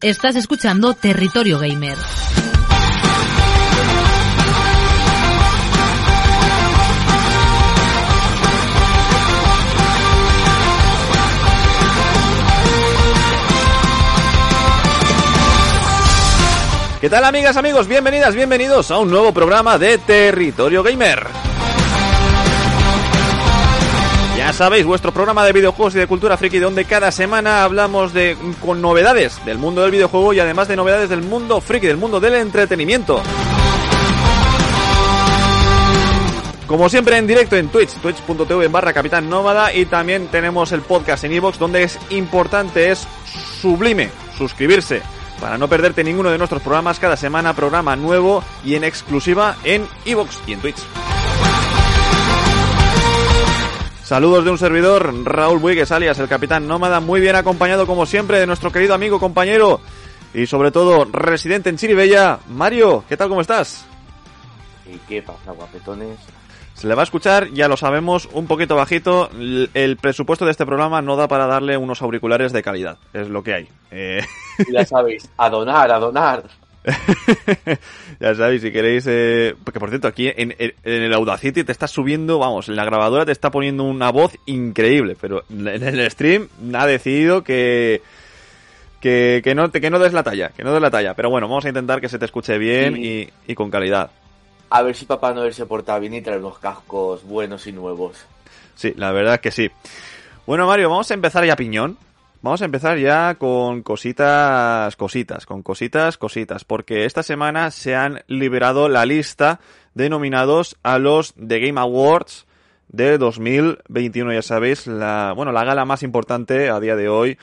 Estás escuchando Territorio Gamer. ¿Qué tal amigas, amigos? Bienvenidas, bienvenidos a un nuevo programa de Territorio Gamer. Ya sabéis, vuestro programa de videojuegos y de cultura friki donde cada semana hablamos de con novedades del mundo del videojuego y además de novedades del mundo friki, del mundo del entretenimiento. Como siempre en directo en Twitch, twitch.tv barra Capitán y también tenemos el podcast en iVoox donde es importante, es sublime suscribirse para no perderte ninguno de nuestros programas cada semana, programa nuevo y en exclusiva en iVoox y en Twitch. Saludos de un servidor, Raúl Buigues, alias el Capitán Nómada, muy bien acompañado como siempre de nuestro querido amigo, compañero y sobre todo residente en Chiribella, Mario, ¿qué tal, cómo estás? ¿Y qué pasa, guapetones? Se le va a escuchar, ya lo sabemos, un poquito bajito. El presupuesto de este programa no da para darle unos auriculares de calidad, es lo que hay. Eh, Ya sabéis, a donar, a donar. ya sabéis, si queréis... Eh... Porque por cierto, aquí en, el Audacity te está subiendo, vamos, en la grabadora te está poniendo una voz increíble, pero en el stream ha decidido que... Que, que no, que no des la talla, que no des la talla. Pero bueno, vamos a intentar que se te escuche bien Sí. y, y con calidad. A ver si Papá Noel se porta bien y trae unos cascos buenos y nuevos. Sí, la verdad es que sí. Bueno, Mario, vamos a empezar ya piñón. Vamos a empezar ya con cositas, cositas, con cositas, cositas, porque esta semana se han liberado la lista de nominados a los The Game Awards de 2021, ya sabéis, la, bueno, la gala más importante a día de hoy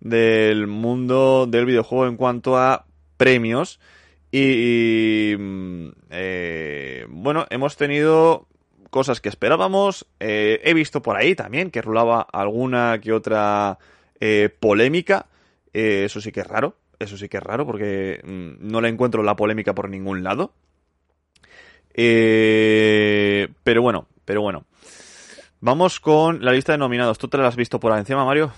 del mundo del videojuego en cuanto a premios. Y, mm, eh, bueno, hemos tenido cosas que esperábamos. Eh, he visto por ahí también que rulaba alguna que otra eh, polémica. Eh, eso sí que es raro. Eso sí que es raro porque mm, no le encuentro la polémica por ningún lado. Eh, pero bueno, pero bueno. Vamos con la lista de nominados. ¿Tú te la has visto por encima, Mario?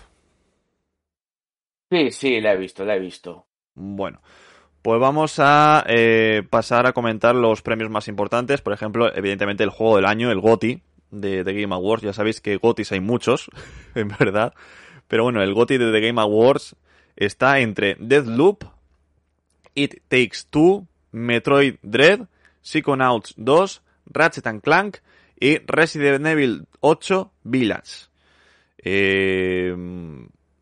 Sí, sí, la he visto, la he visto. Bueno, pues vamos a eh, pasar a comentar los premios más importantes. Por ejemplo, evidentemente el juego del año, el GOTY de The Game Awards. Ya sabéis que GOTYs hay muchos, en verdad. Pero bueno, el GOTY de The Game Awards está entre Deathloop, It Takes Two, Metroid Dread, Psychonauts 2, Ratchet and Clank y Resident Evil 8 Village. Eh,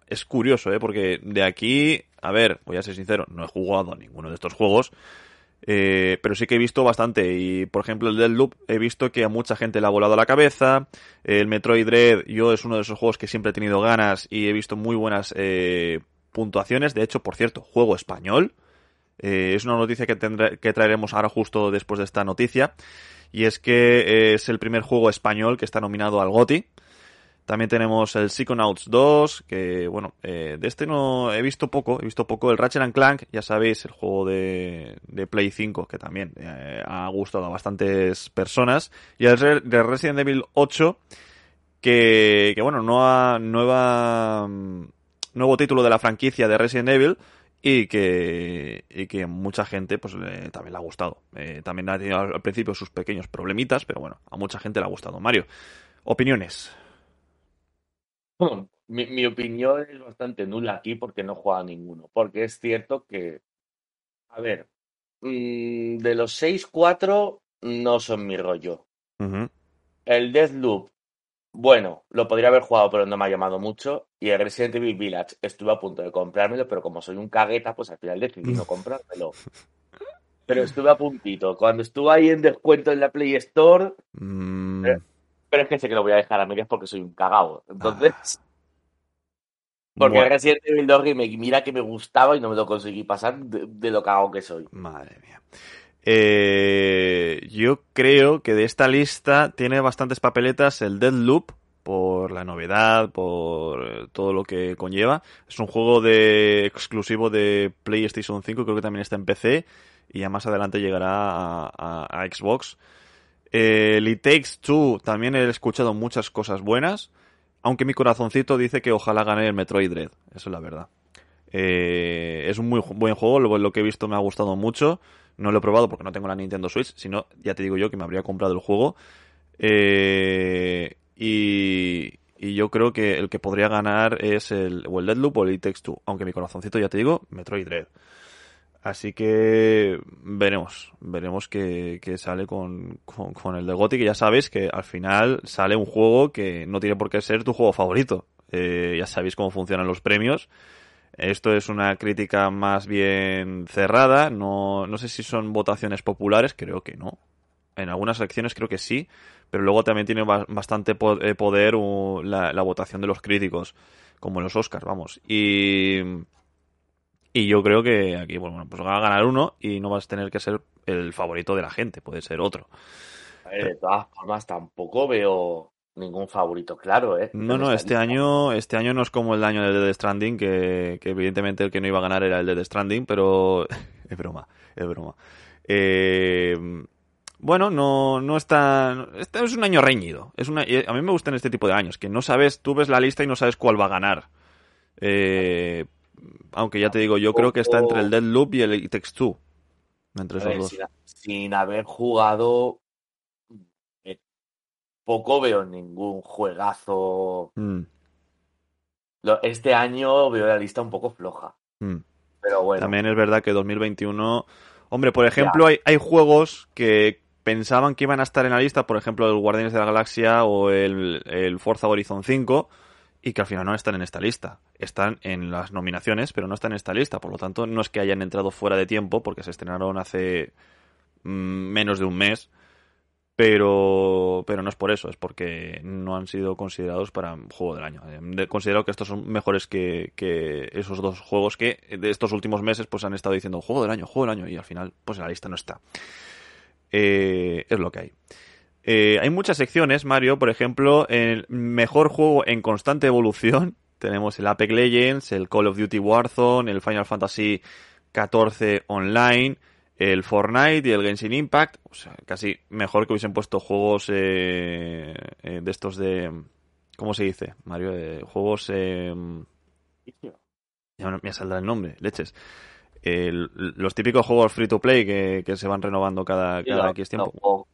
es curioso, ¿eh? Porque de aquí, a ver, voy a ser sincero, no he jugado a ninguno de estos juegos, eh, pero sí que he visto bastante. Y, por ejemplo, el Deathloop he visto que a mucha gente le ha volado la cabeza. El Metroid Dread, yo es uno de esos juegos que siempre he tenido ganas y he visto muy buenas eh, puntuaciones. De hecho, por cierto, juego español. Eh, es una noticia que, tendré, que traeremos ahora justo después de esta noticia. Y es que es el primer juego español que está nominado al GOTY. También tenemos el Psychonauts 2, que bueno, eh, de este no he visto poco, he visto poco el Ratchet and Clank, ya sabéis, el juego de, Play 5, que también eh, ha gustado a bastantes personas, y el de Resident Evil 8, que, que bueno, nueva, nueva, nuevo título de la franquicia de Resident Evil, y que, y que mucha gente pues le- también le ha gustado. Eh, también ha tenido al principio sus pequeños problemitas, pero bueno, a mucha gente le ha gustado. Mario, opiniones. Mi, mi opinión es bastante nula aquí porque no juega ninguno. Porque es cierto que, a ver, mm, de los 6, 4 no son mi rollo. Ujú. El Deathloop, bueno, lo podría haber jugado, pero no me ha llamado mucho. Y el Resident Evil Village, estuve a punto de comprármelo, pero como soy un cagueta, pues al final decidí no comprármelo. Pero estuve a puntito. Cuando estuve ahí en descuento en la Play Store, Mm, Eh. Pero es que sé que lo voy a dejar a medias porque soy un cagao. Entonces, Porque Bueno. Resident Evil 2 Remake, mira que me gustaba y no me lo conseguí pasar de, de lo cago que soy. Madre mía. Eh, yo creo que de esta lista tiene bastantes papeletas el Deadloop por la novedad, por todo lo que conlleva. Es un juego de exclusivo de PlayStation 5, creo que también está en PC y ya más adelante llegará a, a- a Xbox. Eh, el It Takes también he escuchado muchas cosas buenas, aunque mi corazoncito dice que ojalá gane el Metroid Dread, eso es la verdad. Eh, es un muy buen juego, lo, lo que he visto me ha gustado mucho. No lo he probado porque no tengo la Nintendo Switch, sino ya te digo yo que me habría comprado el juego. Eh, y, y yo creo que el que podría ganar es el, o el Deadloop o el It Takes Two, aunque mi corazoncito ya te digo, Metroid Dread. Así que veremos, veremos qué sale con, con, el de Gotti, que ya sabes que al final sale un juego que no tiene por qué ser tu juego favorito. Eh, ya sabéis cómo funcionan los premios. Esto es una crítica más bien cerrada, no, no sé si son votaciones populares, creo que no. En algunas secciones creo que sí, pero luego también tiene ba- bastante eh, poder la, la votación de los críticos, como en los Oscars, vamos. Y, y yo creo que aquí, bueno, pues va a ganar uno y no vas a tener que ser el favorito de la gente, puede ser otro. A ver, de todas formas, tampoco veo ningún favorito claro, ¿eh? No, no, este año, este año no es como el año de Death Stranding, que, que evidentemente el que no iba a ganar era el de Death Stranding, pero es broma, es broma. Eh, bueno, no, no está, este es un año reñido. Es una, a mí me gustan este tipo de años, que no sabes, tú ves la lista y no sabes cuál va a ganar. Eh, aunque ya te digo, yo creo que está entre el Deadloop y el Takes Two. Entre A esos ver, dos. sin, sin haber jugado, eh, poco veo ningún juegazo. Mm, Este año veo la lista un poco floja, mm. pero bueno. También es verdad que 2021. Hombre, por ejemplo, hay, hay juegos que pensaban que iban a estar en la lista, por ejemplo, el Guardianes de la Galaxia o el, el Forza Horizon 5, y que al final no están en esta lista. Están en las nominaciones, pero no están en esta lista. Por lo tanto, no es que hayan entrado fuera de tiempo, porque se estrenaron hace mm, menos de un mes. Pero, pero no es por eso, es porque no han sido considerados para juego del año. Eh, de- Considero que estos son mejores que, que esos dos juegos que de estos últimos meses pues han estado diciendo juego del año, juego del año y al final pues en la lista no está. Eh, es lo que hay. Eh, hay muchas secciones, Mario, por ejemplo, el mejor juego en constante evolución. Tenemos el Apex Legends, el Call of Duty Warzone, el Final Fantasy XIV Online, el Fortnite y el Genshin Impact. O sea, casi mejor que hubiesen puesto juegos eh, eh, de estos de... ¿Cómo se dice, Mario? Eh, juegos... eh, ya me saldrá el nombre, leches. Los típicos juegos free to play que, que se van renovando cada, cada X tiempo.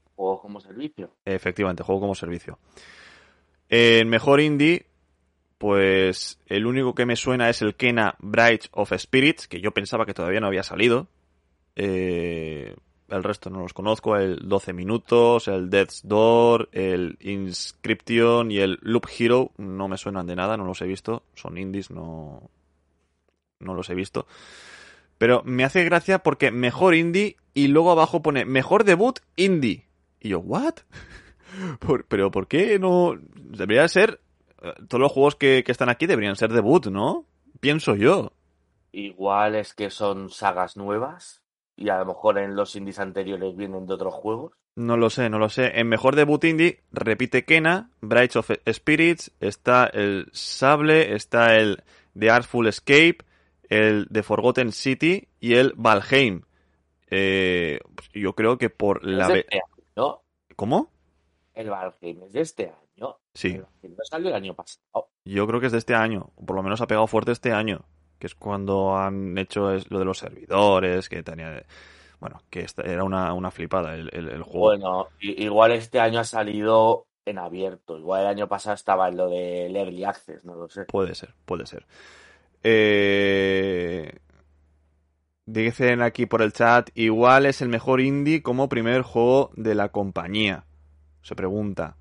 Como servicio. Efectivamente, juego como servicio. El mejor indie, pues el único que me suena es el Kena Bright of Spirits, que yo pensaba que todavía no había salido. Eh, el resto no los conozco, el 12 minutos, el Death's Door, el Inscription y el Loop Hero no me suenan de nada, no los he visto, son indies, no, no los he visto. Pero me hace gracia porque mejor indie y luego abajo pone mejor debut indie. Y yo, ¿what? Por- pero ¿por qué no? Debería ser... eh, Todos los juegos que, que están aquí deberían ser debut, ¿no? Pienso yo. Igual es que son sagas nuevas y a lo mejor en los indies anteriores vienen de otros juegos. No lo sé, no lo sé. En mejor debut indie, repite Kena, Bright of Spirits, está el Sable, está el The Artful Escape, el The Forgotten City y el Valheim. Eh, pues yo creo que por la... Es de. ¿Cómo? El Valheim es de este año. Sí, El Valheim no salió el año pasado. yo creo que es de este año, o por lo menos ha pegado fuerte este año, que es cuando han hecho es- lo de los servidores, que tenía... Bueno, que esta- era una, una flipada el, el- el juego. Bueno, igual este año ha salido en abierto. Igual el año pasado estaba en lo del Early Access, no lo sé. Puede ser, puede ser. Eh... Dicen aquí por el chat, igual es el mejor indie como primer juego de la compañía. Se pregunta.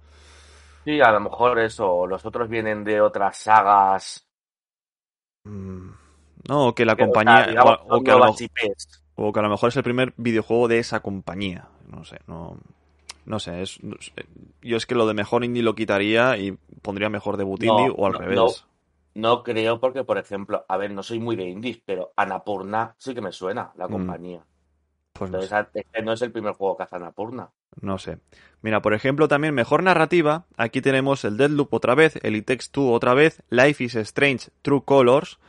Sí, a lo mejor eso. Los otros vienen de otras sagas. Mm, No, que la que, o sea, compañía... digamos, o, que a lo, mejor- IPs. o que a lo mejor es el primer videojuego de esa compañía. No sé, no... No sé, es, no sé. yo es que lo de mejor indie lo quitaría y pondría mejor debut No, indie o al no, revés. No creo porque, por ejemplo, a ver, no soy muy de indies, pero Anapurna sí que me suena, la Mm, compañía. Pues no Entonces, este no es el primer juego que hace Anapurna. No sé. Mira, por ejemplo, también mejor narrativa. Aquí tenemos el Deadloop otra vez, el It Takes Two otra vez, Life is Strange, True Colors,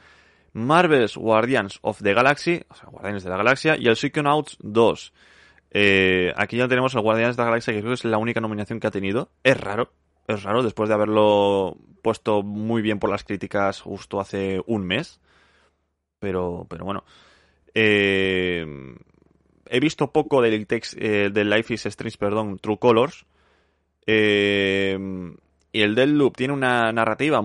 Marvel's Guardians of the Galaxy, o sea, Guardianes de la Galaxia, y el Psychonauts 2. Eh, aquí ya tenemos el Guardianes de la Galaxia, que creo que es la única nominación que ha tenido. Es raro, es raro, después de haberlo puesto muy bien por las críticas justo hace un mes. Pero, pero bueno. Eh, he visto poco del, It Takes- eh, del Life is Strange, perdón, True Colors. Eh, y el Deadloop tiene una narrativa.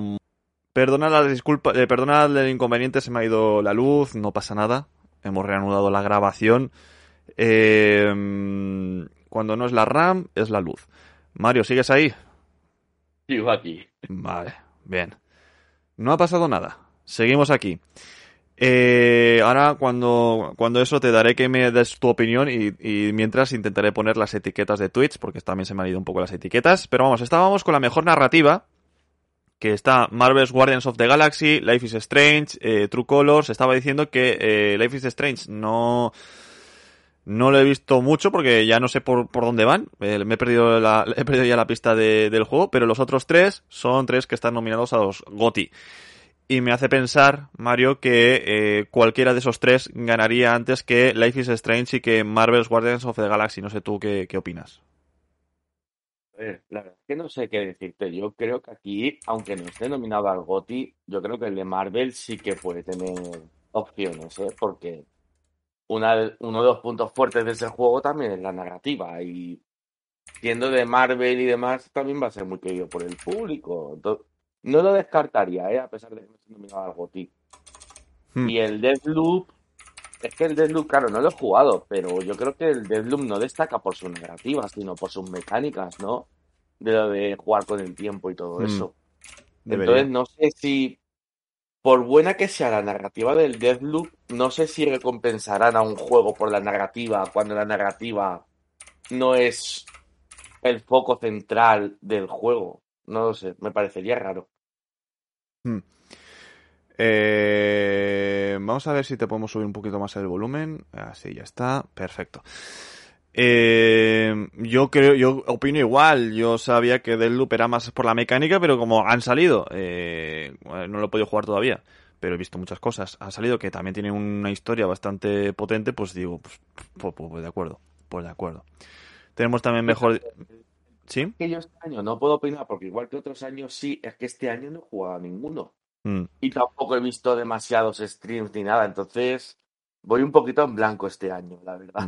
Perdonad la disculpa, eh, perdonad el inconveniente, se me ha ido la luz, no pasa nada. Hemos reanudado la grabación. Eh, cuando no es la RAM, es la luz. Mario, ¿sigues ahí? Vale, bien. No ha pasado nada. Seguimos aquí. Eh, ahora, cuando, cuando eso, te daré que me des tu opinión y, y mientras intentaré poner las etiquetas de Twitch, porque también se me han ido un poco las etiquetas. Pero vamos, estábamos con la mejor narrativa, que está Marvel's Guardians of the Galaxy, Life is Strange, eh, True Colors. Estaba diciendo que eh, Life is Strange no... No lo he visto mucho porque ya no sé por, por dónde van. Eh, me he perdido, he perdido ya la pista de- del juego, pero los otros tres son tres que están nominados a los GOTY. Y me hace pensar, Mario, que eh, cualquiera de esos tres ganaría antes que Life is Strange y que Marvel's Guardians of the Galaxy. No sé tú qué, qué opinas. Ver, la verdad es que no sé qué decirte. Yo creo que aquí, aunque no esté nominado al GOTY, yo creo que el de Marvel sí que puede tener opciones, ¿eh? Porque una uno de los puntos fuertes de ese juego también es la narrativa. Y siendo de Marvel y demás, también va a ser muy querido por el público. Entonces, no lo descartaría, ¿eh? A pesar de que no esté nominado al GOTY. Hmm. Y el Deathloop, es que el Deathloop, claro, no lo he jugado, pero yo creo que el Deathloop no destaca por su narrativa, sino por sus mecánicas, ¿no? De lo de jugar con el tiempo y todo Mm, eso. Debería. Entonces, no sé si, por buena que sea la narrativa del Deathloop, no sé si recompensarán a un juego por la narrativa cuando la narrativa no es el foco central del juego. No lo sé, me parecería raro. Hmm. Eh, vamos a ver si te podemos subir un poquito más el volumen. Así ya está. Perfecto. Eh, yo creo, yo opino igual. Yo sabía que Deadloop era más por la mecánica, pero como han salido, eh, no lo he podido jugar todavía, pero he visto muchas cosas. Ha salido que también tiene una historia bastante potente, pues digo, pues, pues, pues, pues de acuerdo, pues de acuerdo. Tenemos también mejor, ¿sí? que yo este año no puedo opinar porque igual que otros años sí, es que este año no he jugado a ninguno. Mm. Y tampoco he visto demasiados streams ni nada, entonces voy un poquito en blanco este año, la verdad.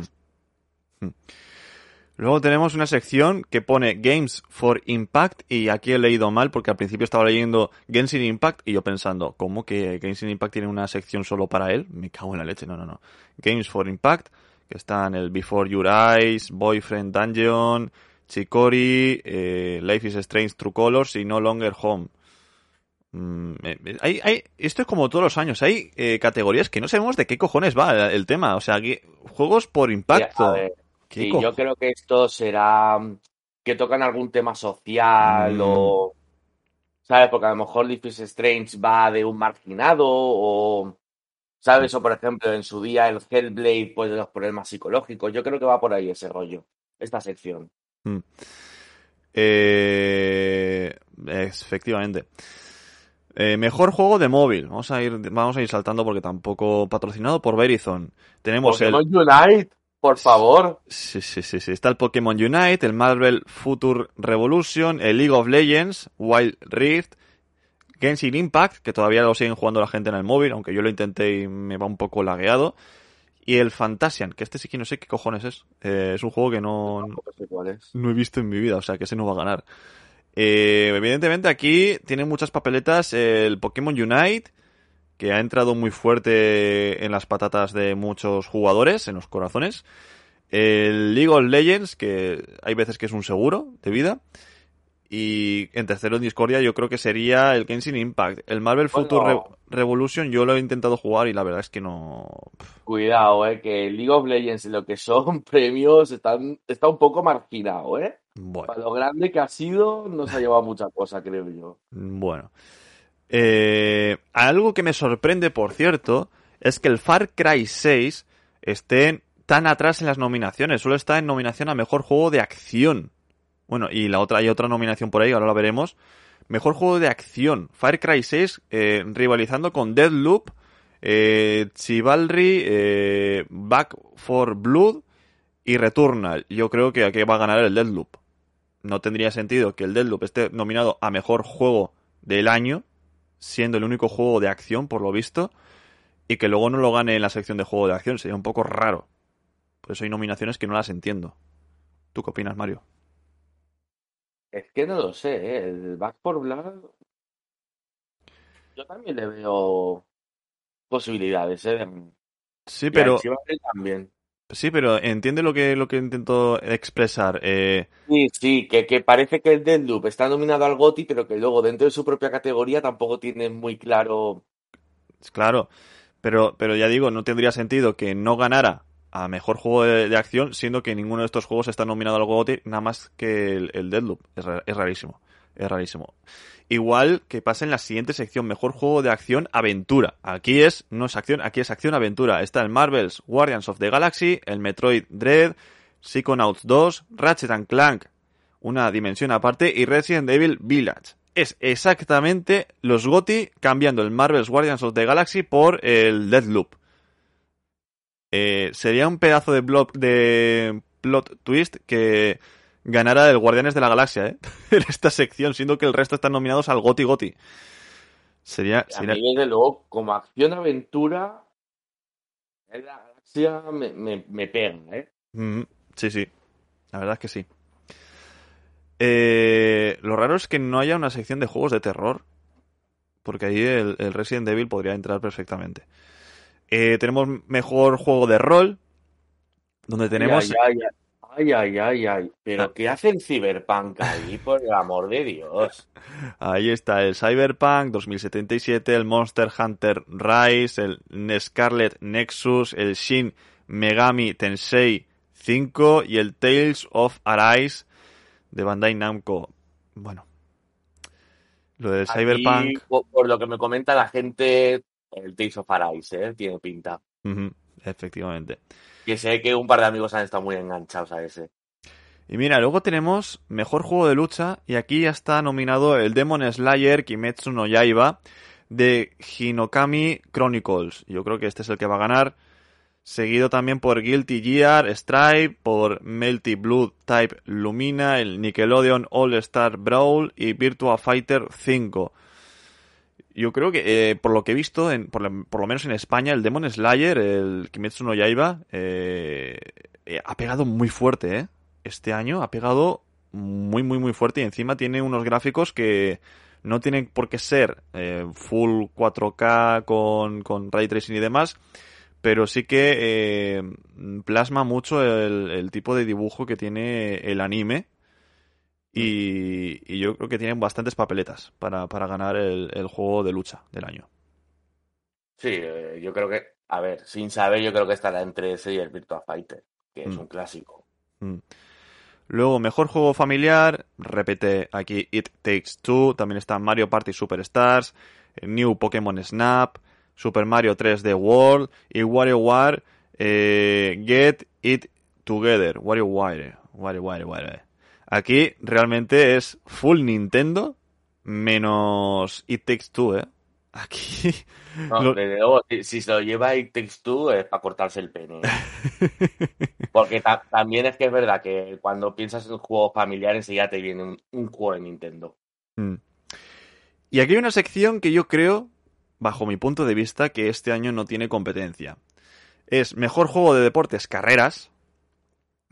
Luego tenemos una sección que pone Games for Impact y aquí he leído mal porque al principio estaba leyendo Genshin Impact y yo pensando, ¿cómo que Genshin Impact tiene una sección solo para él? Me cago en la leche, no, no, no. Games for Impact, que están el Before Your Eyes, Boyfriend Dungeon, Chikori, eh, Life is Strange True Colors y No Longer Home. Mm, eh, eh, hay, hay, esto es como todos los años, hay eh, categorías que no sabemos de qué cojones va el, el tema, o sea, que- juegos por impacto. A ver, ¿Qué sí, yo creo que esto será mm, que tocan algún tema social Mm. o, ¿sabes? Porque a lo mejor Life is Strange va de un marginado o, ¿sabes? O por ejemplo, en su día el Hellblade, pues de los problemas psicológicos. Yo creo que va por ahí ese rollo, esta sección. Mm. Eh, efectivamente. Eh, mejor juego de móvil. Vamos a ir, vamos a ir saltando porque tampoco patrocinado por Verizon. Tenemos el, Pokémon Unite, por favor. sí, sí, sí, sí. Está el Pokémon Unite, el Marvel Future Revolution, el League of Legends, Wild Rift, Genshin Impact, que todavía lo siguen jugando la gente en el móvil, aunque yo lo intenté y me va un poco lagueado. Y el Fantasian, que este sí que no sé qué cojones es. Eh, es un juego que no, sé cuál es. no he visto en mi vida, o sea que ese no va a ganar. Eh, evidentemente aquí tiene muchas papeletas el Pokémon Unite, que ha entrado muy fuerte en las patatas de muchos jugadores, en los corazones. El League of Legends, que hay veces que es un seguro de vida. Y en tercero en Discordia yo creo que sería el Genshin Impact. El Marvel Bueno. Future Re- Revolution yo lo he intentado jugar y la verdad es que no... Cuidado, eh, que League of Legends y lo que son premios están, está un poco marginado, eh. Bueno. Para lo grande que ha sido, no se ha llevado mucha cosa, creo yo. Bueno. Eh, algo que me sorprende, por cierto, es que el Far Cry 6 esté tan atrás en las nominaciones. Solo está en nominación a mejor juego de acción. Bueno, y la otra hay otra nominación por ahí, ahora la veremos. Mejor juego de acción. Far Cry 6 eh, rivalizando con Deadloop, eh, Chivalry, eh, Back for Blood y Returnal. Yo creo que aquí va a ganar el Deadloop. No tendría sentido que el Deadloop esté nominado a mejor juego del año, siendo el único juego de acción, por lo visto, y que luego no lo gane en la sección de juego de acción. Sería un poco raro. Por eso hay nominaciones que no las entiendo. ¿Tú qué opinas, Mario? Es que no lo sé, ¿eh? el Back for Blood. Yo también le veo posibilidades, ¿eh? Sí, pero. También. Sí, pero entiende lo que, lo que intento expresar. Eh... Sí, sí, que, que, parece que el Deadloop está nominado al GOTI, pero que luego dentro de su propia categoría tampoco tiene muy claro. Claro, pero, pero ya digo, no tendría sentido que no ganara a mejor juego de, acción, siendo que ninguno de estos juegos está nominado al GOTY, nada más que el, el Deadloop. Es, es, rarísimo. Es rarísimo. Igual que pasa en la siguiente sección, mejor juego de acción aventura. Aquí es, no es acción, aquí es acción aventura. Está el Marvel's Guardians of the Galaxy, el Metroid Dread, Psychonauts 2, Ratchet and Clank, una dimensión aparte, y Resident Evil Village. Es exactamente los GOTY cambiando el Marvel's Guardians of the Galaxy por el Deadloop. Eh, sería un pedazo de, de plot twist que ganara el Guardianes de la Galaxia, ¿eh? en esta sección, siendo que el resto están nominados al Goti Goti. Sería. sería... A mí, desde luego, como acción-aventura, la galaxia me, me, me pega, ¿eh? Mm, sí, sí. La verdad es que sí. Eh, lo raro es que no haya una sección de juegos de terror. Porque ahí el, el Resident Evil podría entrar perfectamente. Eh, tenemos mejor juego de rol, donde tenemos... ay, ay, ay, ay, pero ¿qué hace el Cyberpunk ahí, por el amor de Dios? Ahí está el Cyberpunk 2077, el Monster Hunter Rise, el Scarlet Nexus, el Shin Megami Tensei 5 y el Tales of Arise de Bandai Namco. Bueno, lo del Cyberpunk... por, lo que me comenta la gente, el Tales of Arise, ¿eh? Tiene pinta. Efectivamente. Que sé que un par de amigos han estado muy enganchados a ese. Y mira, luego tenemos Mejor Juego de Lucha y aquí ya está nominado el Demon Slayer Kimetsu no Yaiba de Hinokami Chronicles. Yo creo que este es el que va a ganar. Seguido también por Guilty Gear Stripe, por Melty Blood Type Lumina, el Nickelodeon All Star Brawl y Virtua Fighter 5 yo creo que, eh, por lo que he visto, en, por, lo menos en España, el Demon Slayer, el Kimetsu no Yaiba, eh, eh, ha pegado muy fuerte, ¿eh? Este año ha pegado muy, muy, muy fuerte y encima tiene unos gráficos que no tienen por qué ser full 4K con, con ray tracing y demás, pero sí que plasma mucho el tipo de dibujo que tiene el anime y, yo creo que tienen bastantes papeletas para, para ganar el, el, juego de lucha del año. Sí, eh, yo creo que, a ver, sin saber, yo creo que estará entre ese y el Virtua Fighter, que es mm. un clásico. Mm. Luego, mejor juego familiar, repete aquí It Takes Two, también está Mario Party Superstars, New Pokémon Snap, Super Mario 3D World y WarioWare eh, Get It Together, WarioWare, WarioWare, WarioWare. Aquí realmente es full Nintendo menos It Takes Two, ¿eh? Aquí. si, se lo lleva It Takes Two es para cortarse el pene. Porque también es que es verdad que cuando piensas en juegos familiares ya te viene un, juego de Nintendo. Mm. Y aquí hay una sección que yo creo, bajo mi punto de vista, que este año no tiene competencia. Es mejor juego de deportes carreras,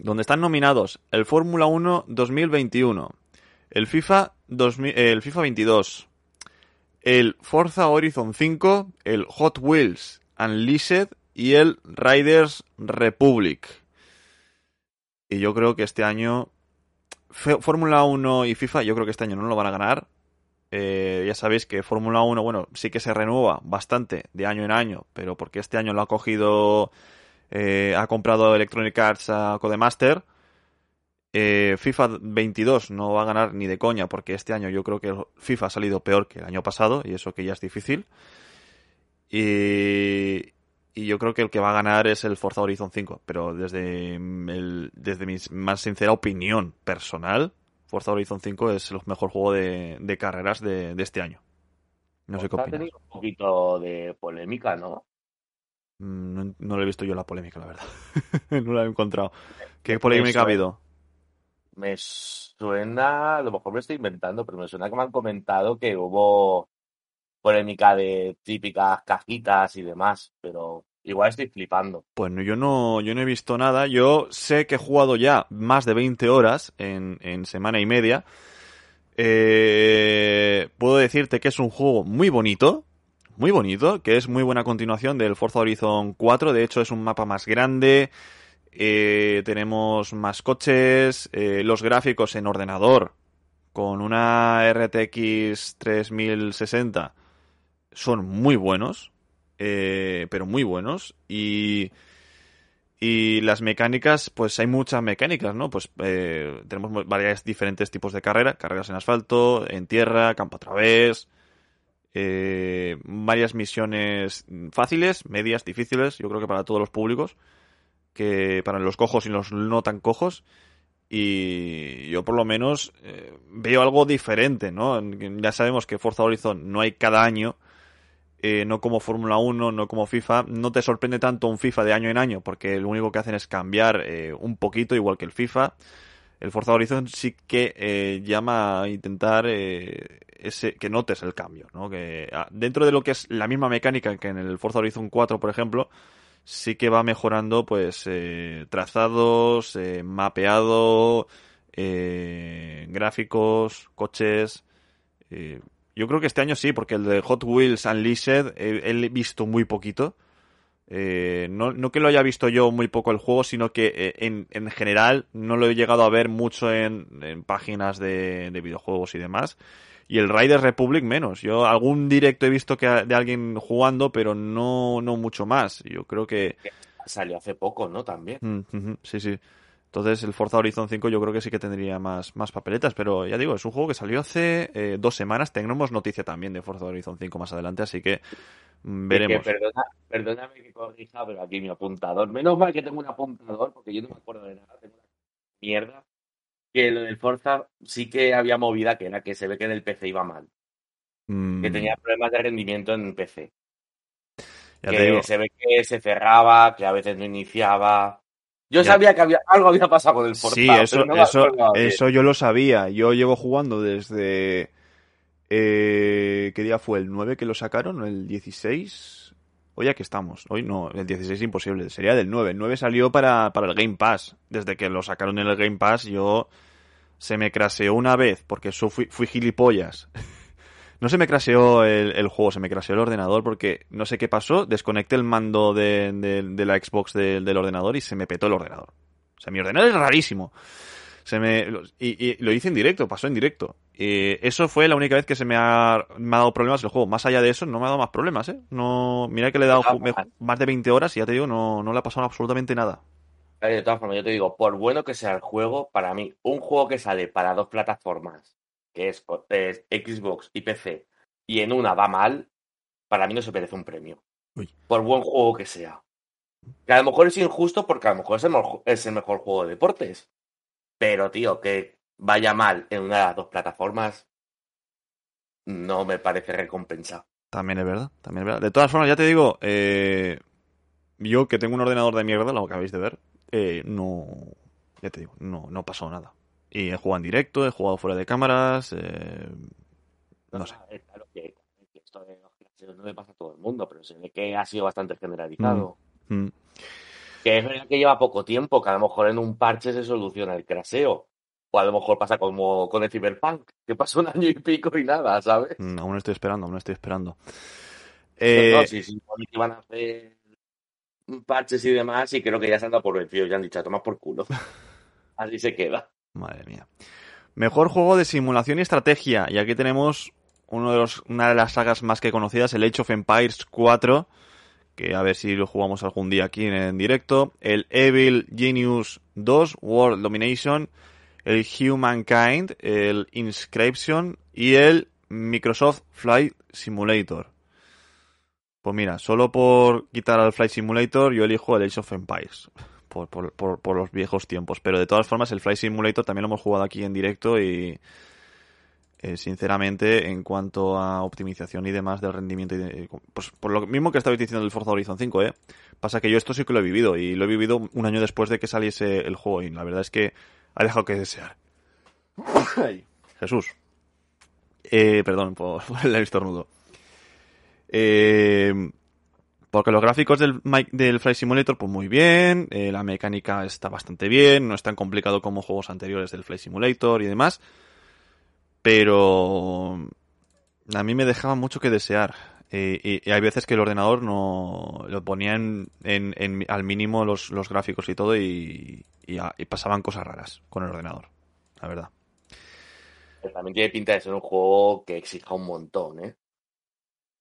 donde están nominados el Fórmula 1 2021, el FIFA, el FIFA 22, el Forza Horizon 5, el Hot Wheels Unleashed y el Riders Republic. Y yo creo que este año Fórmula 1 y FIFA, yo creo que este año no lo van a ganar. Eh, ya sabéis que Fórmula 1, bueno, sí que se renueva bastante de año en año, pero porque este año lo ha cogido eh, ha comprado Electronic Arts a Codemaster Eh, FIFA 22 no va a ganar ni de coña porque este año yo creo que FIFA ha salido peor que el año pasado y eso que ya es difícil. Y, y yo creo que el que va a ganar es el Forza Horizon 5, pero desde, el, desde mi más sincera opinión personal, Forza Horizon 5 es el mejor juego de, de carreras de, de, este año. No sé qué opinas. Ha tenido un poquito de polémica, ¿no? Mm, no, no lo he visto yo la polémica, la verdad. no la he encontrado. ¿Qué polémica ha habido? Me suena, a lo mejor me estoy inventando, pero me suena que me han comentado que hubo polémica de típicas cajitas y demás, pero igual estoy flipando. Pues yo no, yo no he visto nada. Yo sé que he jugado ya más de 20 horas en, en semana y media. Eh, puedo decirte que es un juego muy bonito, muy bonito, que es muy buena continuación del Forza Horizon 4. De hecho, es un mapa más grande. Eh, tenemos más coches, eh, los gráficos en ordenador con una RTX 3060 son muy buenos, eh, pero muy buenos. Y, y las mecánicas, pues hay muchas mecánicas, ¿no? Pues eh, tenemos varios diferentes tipos de carrera, carreras en asfalto, en tierra, campo a través, eh, varias misiones fáciles, medias, difíciles, yo creo que para todos los públicos, que para los cojos y los no tan cojos. Y yo por lo menos eh, veo algo diferente, ¿no? Ya sabemos que Forza Horizon no hay cada año, eh, no como Fórmula 1, no como FIFA. No te sorprende tanto un FIFA de año en año, porque lo único que hacen es cambiar eh, un poquito, igual que el FIFA. El Forza Horizon sí que llama a intentar ese, que notes el cambio, ¿no? Que ah, dentro de lo que es la misma mecánica que en el Forza Horizon 4, por ejemplo, sí que va mejorando, pues, eh, trazados, mapeado, gráficos, coches. Yo creo que este año sí, porque el de Hot Wheels Unleashed he, visto muy poquito. Eh, no, que lo haya visto yo muy poco el juego, sino que eh, en, en, general no lo he llegado a ver mucho en, páginas de, videojuegos y demás. Y el Riders Republic menos. Yo algún directo he visto que de alguien jugando, pero no, no mucho más. Yo creo que... Salió hace poco, ¿no? También. Mm -hmm, sí, sí. Entonces el Forza Horizon 5 yo creo que sí que tendría más, más papeletas, pero ya digo, es un juego que salió hace eh, dos semanas. Tenemos noticia también de Forza Horizon 5 más adelante, así que mm, veremos. Que perdona, perdóname que corrija, pero aquí mi apuntador. Menos mal que tengo un apuntador, porque yo no me acuerdo de nada. Tengo una mierda. Que lo del Forza sí que había movida, que era que se ve que en el PC iba mal. Mm. Que tenía problemas de rendimiento en PC. Ya que se ve que se cerraba, que a veces no iniciaba. Yo ya. sabía que había, algo había pasado con el Forza. Sí, eso, no eso, eso yo lo sabía. Yo llevo jugando desde... Eh, ¿Qué día fue? ¿El 9 que lo sacaron? ¿El 16? Hoy aquí estamos. Hoy no, el 16 es imposible. Sería del 9. El 9 salió para, para el Game Pass. Desde que lo sacaron en el Game Pass yo... Se me craseó una vez porque fui, fui gilipollas. No se me craseó el, juego, se me craseó el ordenador porque no sé qué pasó, desconecté el mando de, de, la Xbox de, del ordenador y se me petó el ordenador. O sea, mi ordenador es rarísimo. Se me, y lo hice en directo, pasó en directo. Y eso fue la única vez que se me ha, me ha dado problemas el juego. Más allá de eso, no me ha dado más problemas, ¿eh? No, mira que le he dado más de 20 horas y ya te digo, no, no le ha pasado absolutamente nada. De todas formas, yo te digo, por bueno que sea el juego, para mí, un juego que sale para dos plataformas, que es, es, Xbox y PC, y en una va mal, para mí no se merece un premio. Uy. Por buen juego que sea. Que a lo mejor es injusto porque a lo mejor es el, mejor, es el mejor juego de deportes. Pero, tío, que vaya mal en una de las dos plataformas, no me parece recompensado. También es verdad, también es verdad. De todas formas, ya te digo, eh, yo que tengo un ordenador de mierda, lo acabáis de ver, eh, no, ya te digo, no, no pasó nada. Y he jugado en directo, he jugado fuera de cámaras. Eh, no sé. Claro que esto de los crasheos no le pasa a todo el mundo, pero se ve que ha sido bastante generalizado. Mm, mm. Que es verdad que lleva poco tiempo, que a lo mejor en un parche se soluciona el craseo. O a lo mejor pasa como con el Cyberpunk, que pasó un año y pico y nada, ¿sabes? Mm, aún estoy esperando, aún estoy esperando. Eh... No, sí, sí, van a hacer parches y demás, y creo que ya se han dado por vencidos, ya han dicho, toma por culo. Así se queda. Madre mía. Mejor juego de simulación y estrategia. Y aquí tenemos uno de los, una de las sagas más que conocidas, el Age of Empires 4. Que a ver si lo jugamos algún día aquí en, en directo. El Evil Genius 2, World Domination. El Humankind, el Inscription y el Microsoft Flight Simulator. Pues mira, solo por quitar al Flight Simulator yo elijo el Age of Empires. Por, por, por, los viejos tiempos. Pero de todas formas, el Flight Simulator también lo hemos jugado aquí en directo y eh, sinceramente, en cuanto a optimización y demás del rendimiento, de- pues por lo mismo que estabais diciendo del Forza Horizon 5, ¿eh? Pasa que yo esto sí que lo he vivido y lo he vivido un año después de que saliese el juego y la verdad es que ha dejado que desear. Jesús. Eh, perdón por, por el estornudo. Eh, porque los gráficos del, del Flight Simulator, pues muy bien, eh, la mecánica está bastante bien, no es tan complicado como juegos anteriores del Flight Simulator y demás, pero a mí me dejaba mucho que desear. Eh, y, y hay veces que el ordenador no lo ponía en, en- en- al mínimo los, los gráficos y todo y, y a- y pasaban cosas raras con el ordenador, la verdad. Pero también tiene pinta de ser un juego que exija un montón, ¿eh?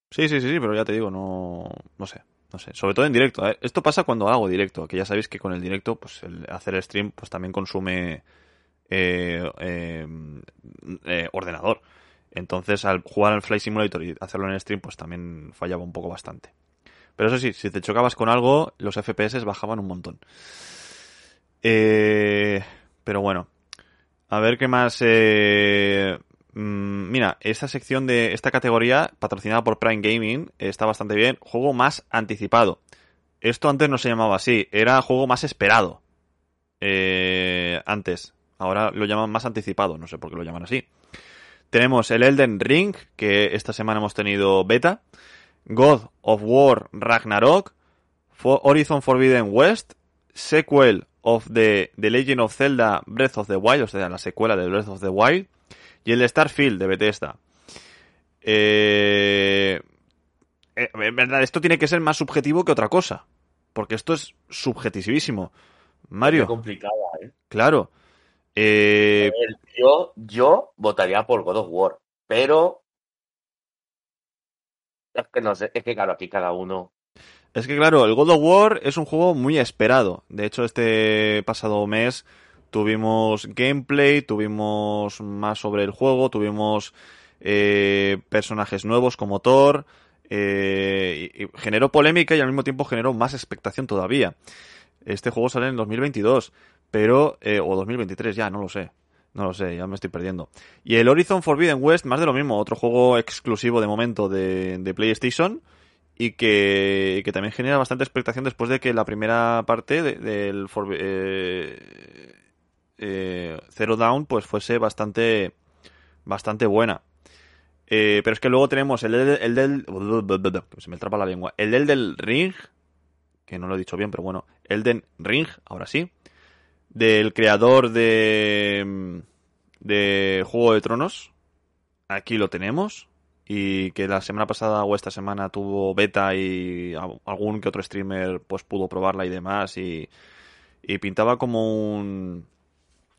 Sí, sí, sí, sí, pero ya te digo, no, no sé, no sé. Sobre todo en directo. ¿eh? Esto pasa cuando hago directo, que ya sabéis que con el directo, pues el hacer stream, pues también consume eh, eh, eh, ordenador. Entonces, al jugar al Flight Simulator y hacerlo en stream, pues también fallaba un poco bastante. Pero eso sí, si te chocabas con algo, los FPS bajaban un montón. Eh, pero bueno, a ver qué más. eh, mm, mira, esta sección de esta categoría, patrocinada por Prime Gaming, está bastante bien. Juego más anticipado. Esto antes no se llamaba así, era juego más esperado. Eh, antes. Ahora lo llaman más anticipado, no sé por qué lo llaman así. Tenemos el Elden Ring, que esta semana hemos tenido beta. God of War Ragnarok. Horizon Forbidden West. Sequel of the, the Legend of Zelda Breath of the Wild, o sea, la secuela de Breath of the Wild. Y el de Starfield de Bethesda. Eh, eh, en verdad, esto tiene que ser más subjetivo que otra cosa. Porque esto es subjetivísimo. Qué Mario, complicada, ¿eh? claro. Eh, ver, yo, yo votaría por God of War, pero es que no sé, es que claro, aquí cada uno. Es que claro, el God of War es un juego muy esperado. De hecho, este pasado mes tuvimos gameplay, tuvimos más sobre el juego, tuvimos eh, personajes nuevos como Thor, eh, y, y generó polémica y al mismo tiempo generó más expectación todavía. Este juego sale en 2022, pero eh, o 2023 ya, no lo sé. No lo sé, ya me estoy perdiendo. Y el Horizon Forbidden West, más de lo mismo, otro juego exclusivo de momento de, de PlayStation y que, que también genera bastante expectación después de que la primera parte de- del Forbi- eh, eh, Zero Down pues fuese bastante bastante buena. Eh, pero es que luego tenemos el el del se me trapa la lengua, el del Ring, que no lo he dicho bien, pero bueno, Elden Ring, ahora sí, del creador de de Juego de Tronos. Aquí lo tenemos y que la semana pasada o esta semana tuvo beta y algún que otro streamer pues pudo probarla y demás y, y pintaba como un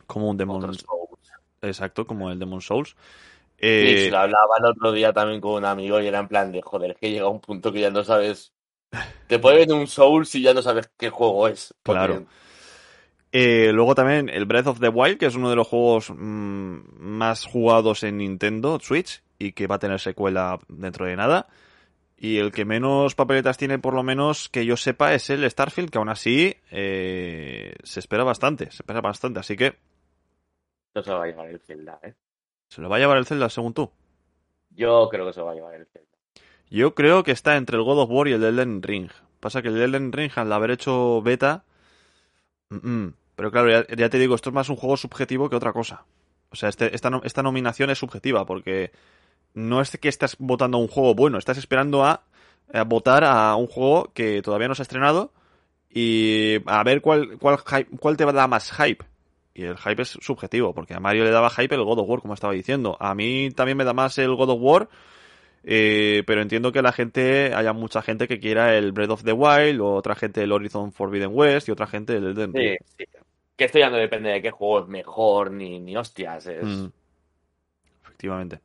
como un Demon Souls. exacto como el Demon Souls Sí, Eh, sí, lo hablaba el otro día también con un amigo y era en plan de, joder, es que llega un punto que ya no sabes. Te puede venir un Souls y ya no sabes qué juego es. Porque- Claro. Eh, luego también el Breath of the Wild, que es uno de los juegos mm, más jugados en Nintendo Switch y que va a tener secuela dentro de nada. Y el que menos papeletas tiene, por lo menos que yo sepa, es el Starfield, que aún así eh, se espera bastante, se espera bastante. Así que No se lo va a llevar el Zelda, ¿eh? se lo va a llevar el Zelda, según tú. Yo creo que se lo va a llevar el Zelda. Yo creo que está entre el God of War y el Elden Ring. Pasa que el Elden Ring, al haber hecho beta. mm, mm. Pero claro, ya, te digo, esto es más un juego subjetivo que otra cosa. O sea, este- esta, esta nominación es subjetiva, porque no es que estás votando a un juego bueno, estás esperando a, a votar a un juego que todavía no se ha estrenado y a ver cuál, cuál, cuál te da más hype. Y el hype es subjetivo, porque a Mario le daba hype el God of War, como estaba diciendo. A mí también me da más el God of War, eh, pero entiendo que la gente, haya mucha gente que quiera el Breath of the Wild, o otra gente el Horizon Forbidden West, y otra gente el Elden Ring. Sí, sí. Que esto ya no depende de qué juego es mejor ni, ni hostias. Es... Mm. Efectivamente.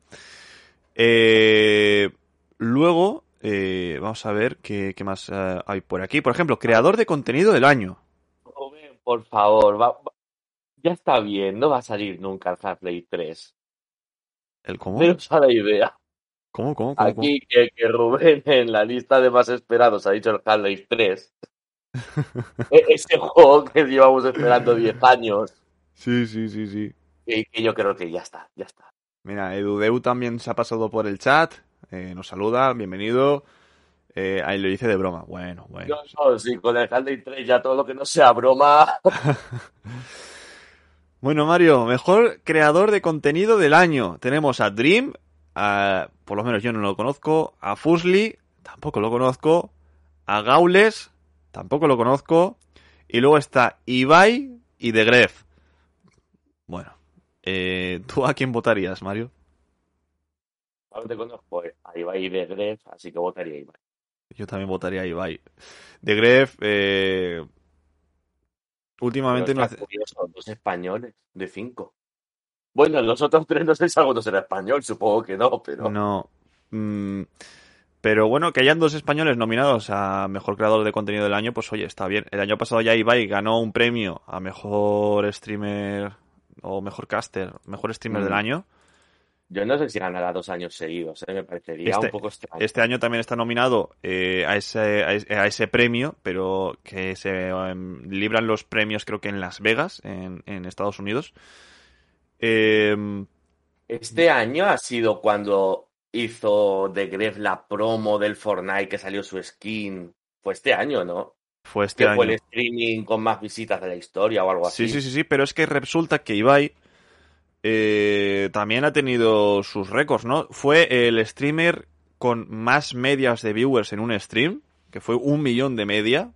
Eh, luego, eh, vamos a ver qué, qué más eh, hay por aquí. Por ejemplo, creador de contenido del año. Por favor, va- va- ya está bien, no va a salir nunca el Half-Life 3. ¿El cómo? Pero la idea. ¿Cómo, cómo, cómo? cómo? Aquí que, que Rubén en la lista de más esperados ha dicho el Half-Life 3. E- Ese juego que llevamos esperando 10 años. Sí, sí, sí, sí. Y que yo creo que ya está, ya está. Mira, Edudeu también se ha pasado por el chat. eh, nos saluda, bienvenido. Eh, ahí lo dice de broma. Bueno, bueno. No, no, sí, con el Half-Life 3 ya todo lo que no sea broma. Bueno, Mario, mejor creador de contenido del año. Tenemos a Dream, a- por lo menos yo no lo conozco, a Fusli, tampoco lo conozco, a Gaules, tampoco lo conozco, y luego está Ibai y The Gref. Bueno, eh, ¿tú a quién votarías, Mario? No te conozco eh, a Ibai de Gref, así que votaría a Ibai. Yo también votaría a Ibai. The Gref, eh, últimamente no hace... curioso, dos españoles de cinco. Bueno, los otros tres no sé si alguno será español, supongo que no, pero. No. Mm, pero bueno, que hayan dos españoles nominados a Mejor Creador de Contenido del Año, pues oye, está bien. El año pasado ya Ibai ganó un premio a Mejor Streamer o Mejor Caster, Mejor Streamer Mm. del Año. Yo no sé si ganará dos años seguidos, ¿eh? me parecería Este- un poco extraño. Este año también está nominado eh, a, ese, a, ese, a ese premio, pero que se em, libran los premios creo que en Las Vegas, en, en Estados Unidos. Em, Este año ha sido cuando hizo The Gref la promo del Fortnite que salió su skin. Fue este año, ¿no? fue este Que año. fue el streaming con más visitas de la historia o algo así. Sí, sí, sí, sí, pero es que resulta que Ibai eh, también ha tenido sus récords, ¿no? Fue el streamer con más medias de viewers en un stream, que fue un millón de media,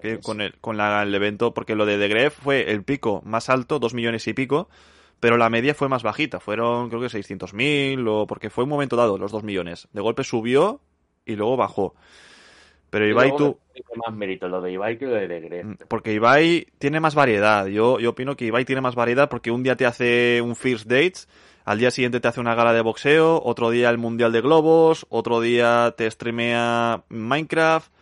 que con, el, con la- el evento, porque lo de The Gref fue el pico más alto, dos millones y pico, pero la media fue más bajita, fueron creo que 600.000, o porque fue un momento dado, los dos millones. De golpe subió y luego bajó. Pero Ibai, luego tú, más mérito lo de Ibai que lo de Gref. Mm, Porque Ibai tiene más variedad. Yo, yo opino que Ibai tiene más variedad porque un día te hace un First Dates, al día siguiente te hace una gala de boxeo, otro día el Mundial de Globos, otro día te streamea Minecraft,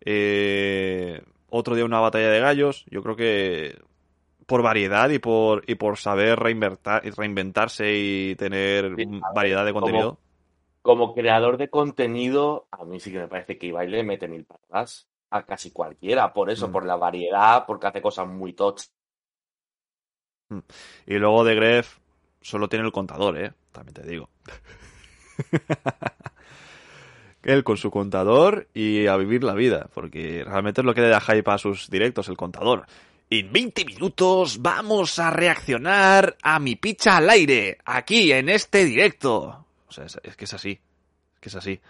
eh, otro día una batalla de gallos. Yo creo que por variedad y por, y por saber reinventar, reinventarse y tener Sí, mm, variedad de contenido. Como creador de contenido, a mí sí que me parece que Ibai le mete mil patas a casi cualquiera. Por eso, Mm. por la variedad, porque hace cosas muy tochas. Y luego de Gref solo tiene el contador, ¿eh? También te digo. Él con su contador y a vivir la vida, porque realmente es lo que le da hype a sus directos, el contador. En 20 minutos vamos a reaccionar a mi picha al aire, aquí en este directo. O sea, es, que es así, es que es así.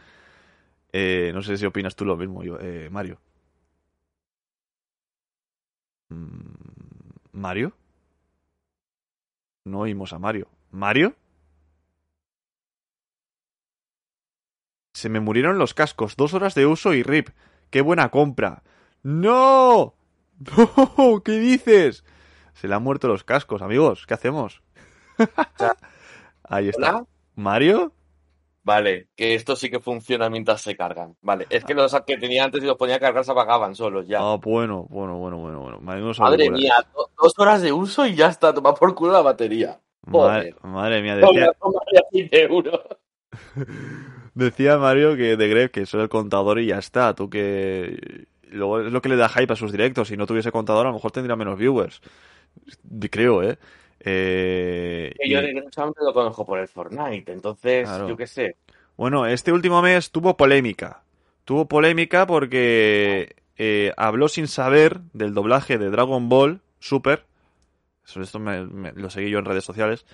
Eh, no sé si opinas tú lo mismo, yo, eh, Mario. Mm, ¿Mario? No oímos a Mario. ¿Mario? Se me murieron los cascos. Dos horas de uso y rip. ¡Qué buena compra! ¡No! ¡No! ¿Qué dices? Se le han muerto los cascos, amigos. ¿Qué hacemos? Ahí está. ¿Hola? ¿Mario? Vale, que esto sí que funciona mientras se cargan. Vale, es que los que tenía antes y los ponía a cargar se apagaban solos ya. Ah, bueno, bueno, bueno, bueno, bueno. Madre mía, do- dos horas de uso y ya está, toma por culo la batería. Madre, madre mía, decía, toma ya 20 euros. decía Mario que de Gref que eso es el contador y ya está. Tú que. Luego es lo que le da hype a sus directos. Si no tuviese contador, a lo mejor tendría menos viewers. Creo, ¿eh? eh y- yo solamente lo conozco por el Fortnite, entonces, Claro. yo qué sé. Bueno, este último mes tuvo polémica. Tuvo polémica porque eh, habló sin saber del doblaje de Dragon Ball Super. Esto me- me- lo seguí yo en redes sociales.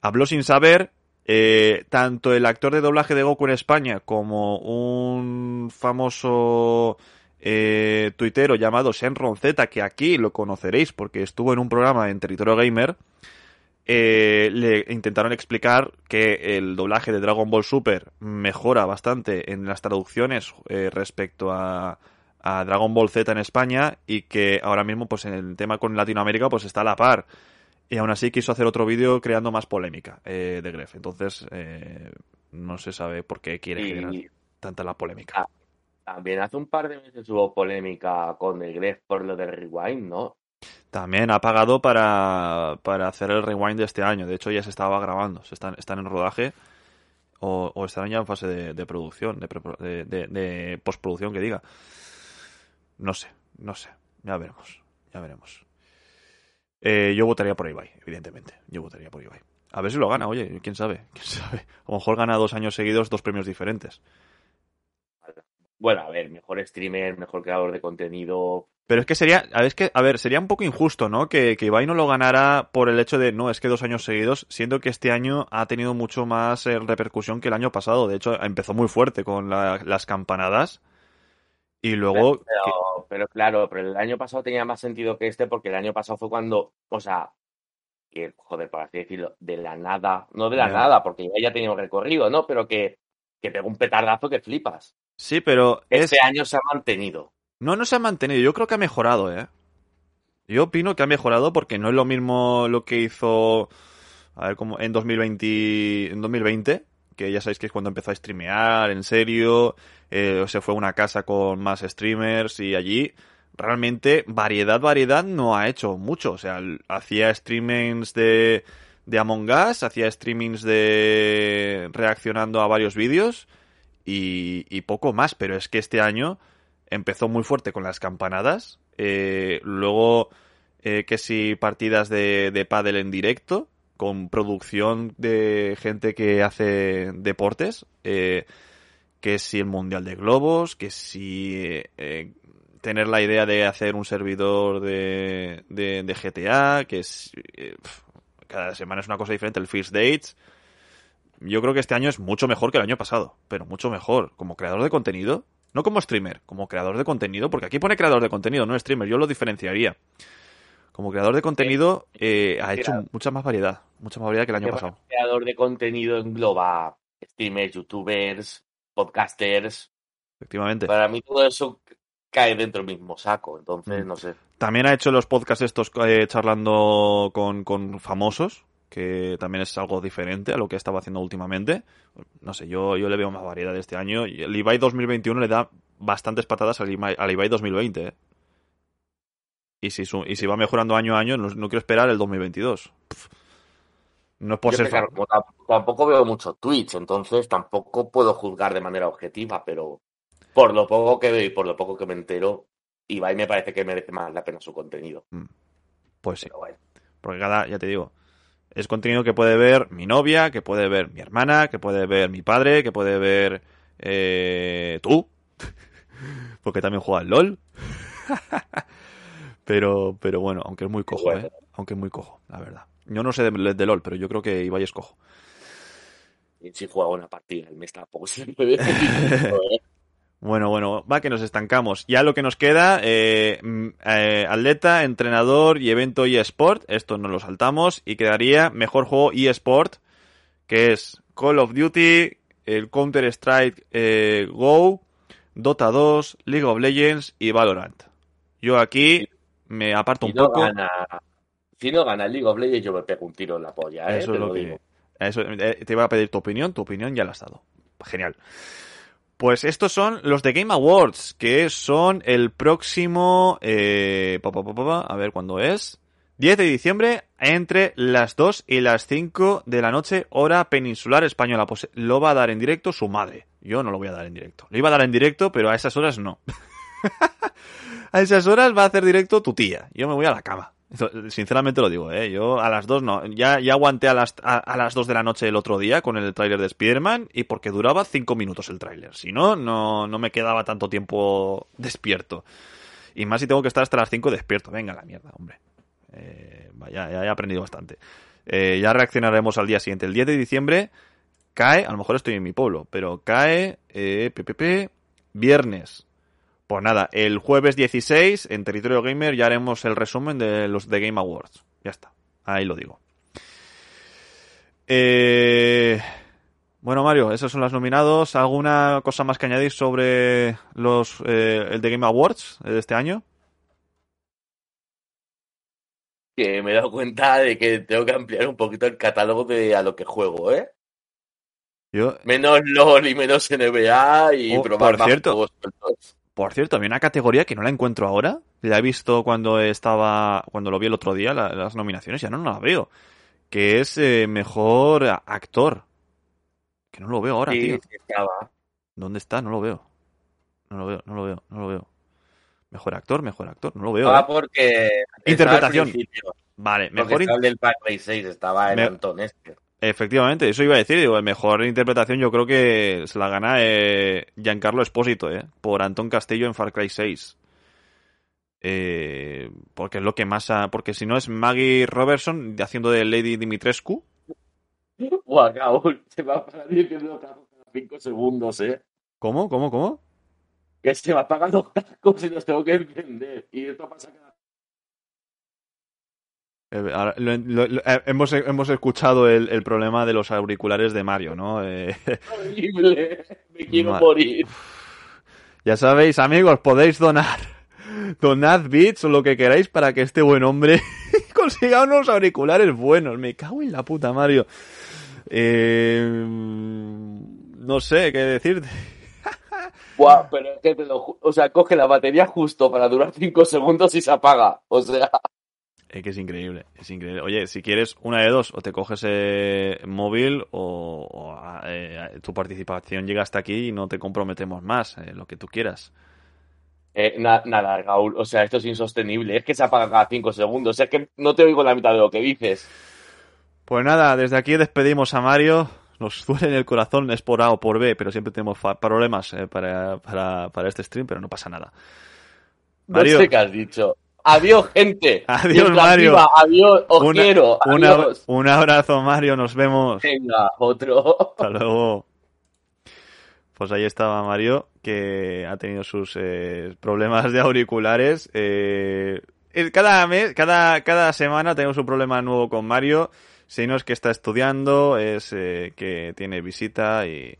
Habló sin saber. eh, tanto el actor de doblaje de Goku en España como un famoso eh, tuitero llamado Shenron Z, que aquí lo conoceréis porque estuvo en un programa en Territorio Gamer, eh, le intentaron explicar que el doblaje de Dragon Ball Super mejora bastante en las traducciones eh, respecto a, a Dragon Ball Z en España y que ahora mismo pues en el tema con Latinoamérica pues está a la par. Y aún así quiso hacer otro vídeo creando más polémica eh, de Gref. Entonces eh, no se sabe por qué quiere generar tanta la polémica también hace un par de meses hubo polémica con el Gref por lo del Rewind, ¿no? También ha pagado para, para hacer el rewind de este año. De hecho, ya se estaba grabando. Se están, están en rodaje o, o estarán ya en fase de, de producción, de, de- de postproducción, que diga. No sé, no sé. Ya veremos, ya veremos. Eh, yo votaría por Ibai, evidentemente. Yo votaría por Ibai. A ver si lo gana, oye, quién sabe, quién sabe. A lo mejor gana dos años seguidos dos premios diferentes. Bueno, a ver, mejor streamer, mejor creador de contenido. Pero es que sería, a ver, es que, a ver, sería un poco injusto, ¿no? Que, que Ibai no lo ganara por el hecho de, no, es que dos años seguidos, siendo que este año ha tenido mucho más eh, repercusión que el año pasado. De hecho, empezó muy fuerte con la- las campanadas. Y luego, Pero, pero claro, pero el año pasado tenía más sentido que este porque el año pasado fue cuando, o sea, que, joder, por así decirlo, de la nada, no de la nada, porque ya, ya tenía un recorrido, ¿no? Pero que, que pegó un petardazo que flipas. Sí, pero es, Este año se ha mantenido. no, no se ha mantenido. Yo creo que ha mejorado, ¿eh? Yo opino que ha mejorado porque no es lo mismo lo que hizo, a ver, como en 2020, en 2020, que ya sabéis que es cuando empezó a streamear, en serio, eh, se fue a una casa con más streamers y allí realmente variedad, variedad no ha hecho mucho. O sea, hacía streamings de, de Among Us, hacía streamings de reaccionando a varios vídeos y, y poco más, pero es que este año empezó muy fuerte con las campanadas, eh, luego eh, que si partidas de, de pádel en directo, con producción de gente que hace deportes, eh, que si el Mundial de Globos, que si eh, tener la idea de hacer un servidor de, de, de GTA, que es, eh, cada semana es una cosa diferente, el First Dates. Yo creo que este año es mucho mejor que el año pasado, pero mucho mejor. Como creador de contenido, no como streamer, como creador de contenido, porque aquí pone creador de contenido, no streamer, yo lo diferenciaría. Como creador de contenido eh, ha hecho mucha más variedad, mucha más variedad que el año pasado. Creador de contenido engloba streamers, youtubers, podcasters. Efectivamente. Para mí todo eso cae dentro del mismo saco, entonces Mm. no sé. También ha hecho los podcasts estos eh, charlando con, con famosos, que también es algo diferente a lo que estaba haciendo últimamente. No sé, yo, yo le veo más variedad este año. Y el Ibai 2021 le da bastantes patadas al Ibai, al Ibai 2020. ¿eh? Y, si su- y si va mejorando año a año, no, no quiero esperar el 2022. Pff. No es por Yo ser claro, tampoco veo mucho Twitch, entonces tampoco puedo juzgar de manera objetiva, pero por lo poco que veo y por lo poco que me entero, Ibai me parece que merece más la pena su contenido. Pues sí. Bueno, Porque cada, ya te digo, es contenido que puede ver mi novia, que puede ver mi hermana, que puede ver mi padre, que puede ver eh, tú, porque también juega al LOL. pero, pero bueno, aunque es muy cojo. ¿eh? Aunque es muy cojo, la verdad. Yo no sé de, de LOL, pero yo creo que Ibai es cojo. y si juega una partida el mes tampoco se puede. Bueno, bueno, va que nos estancamos. Ya lo que nos queda, eh, mm, eh, atleta, entrenador y evento eSport, esto no lo saltamos, y quedaría mejor juego eSport, que es Call of Duty, el Counter-Strike eh, Go, Dota 2, League of Legends y Valorant. Yo aquí me aparto Si un no poco. gana, si no gana el League of Legends, yo me pego un tiro en la polla, ¿eh? Eso es lo lo que. digo. Eso, eh, te iba a pedir tu opinión, tu opinión ya la has dado. Genial. Pues estos son los de Game Awards, que son el próximo. Eh, pa, pa, pa, a ver cuándo es. 10 de diciembre, entre las 2 y las 5 de la noche, hora peninsular española. Pues lo va a dar en directo su madre. Yo no lo voy a dar en directo. Lo iba a dar en directo, pero a esas horas no. a esas horas va a hacer directo tu tía. Yo me voy a la cama. Sinceramente lo digo, ¿eh? Yo a las dos no. Ya, ya aguanté a las, a, las dos de la noche el otro día con el tráiler de Spider-Man y porque duraba cinco minutos el tráiler. Si no, no, no me quedaba tanto tiempo despierto. Y más si tengo que estar hasta las 5 despierto. Venga, la mierda, hombre. Eh, vaya, ya he aprendido bastante. Eh, ya reaccionaremos al día siguiente. El 10 de diciembre cae, a lo mejor estoy en mi pueblo, pero cae, eh, PPP, viernes. Pues nada, el jueves 16 en Territorio Gamer ya haremos el resumen de los The Game Awards. Ya está, ahí lo digo. Eh, bueno, Mario, esos son los nominados. ¿Alguna cosa más que añadir sobre los eh, el The Game Awards de este año? Que me he dado cuenta de que tengo que ampliar un poquito el catálogo de a lo que juego, ¿eh? Yo, Menos LOL y menos NBA y Oh, probar por más cierto. juegos sueltos. Por cierto, había una categoría que no la encuentro ahora. La he visto cuando estaba, cuando lo vi el otro día, la- las nominaciones, ya no, no la veo. Que es eh, mejor actor. Que no lo veo ahora, Sí, tío. estaba. ¿Dónde está? No lo veo. No lo veo, no lo veo, no lo veo. Mejor actor, mejor actor, no lo veo. Ah, ¿eh? porque. Interpretación. Vale, Porque mejor. estaba el del Cry 6, estaba el Antón este. Efectivamente, eso iba a decir. Digo, mejor interpretación yo creo que se la gana eh, Giancarlo Espósito, ¿eh? Por Antón Castillo en Far Cry 6. Eh, porque es lo que más... ha- porque si no es Maggie Robertson haciendo de Lady Dimitrescu. Buah, se me apagan diciendo cada 5 segundos, ¿eh? ¿Cómo? ¿Cómo? ¿Cómo? Que se me apagan los cascos y los tengo que encender. Y esto pasa cada. Eh, ahora, lo- lo- lo- eh, hemos, hemos escuchado el, el problema de los auriculares de Mario, ¿no? Eh, horrible. Me quiero morir. Ya sabéis, amigos, podéis donar. Donad bits o lo que queráis para que este buen hombre consiga unos auriculares buenos. Me cago en la puta, Mario. Eh, no sé qué decirte. Buah, pero es que te lo ju- O sea, coge la batería justo para durar 5 segundos y se apaga. O sea. Es que es increíble, es increíble. Oye, si quieres una de dos, o te coges eh, móvil o, o, eh, tu participación llega hasta aquí y no te comprometemos más, eh, lo que tú quieras. Eh, na- nada, Raúl, o sea, esto es insostenible. Es que se apaga cada 5 segundos. Es que no te oigo la mitad de lo que dices. Pues nada, desde aquí despedimos a Mario. Nos duele en el corazón, es por A o por B, pero siempre tenemos problemas para, para, para este stream, pero no pasa nada. No Mario. sé qué has dicho. Adiós, gente. Adiós, Mientras Mario. viva, adiós, os Una- quiero. una- Adiós. un abrazo, Mario, nos vemos. Venga, otro. Hasta luego. Pues ahí estaba Mario, que ha tenido sus eh, problemas de auriculares. Eh, cada mes, cada, cada semana tenemos un problema nuevo con Mario. Si no es que está estudiando, es eh, que tiene visita y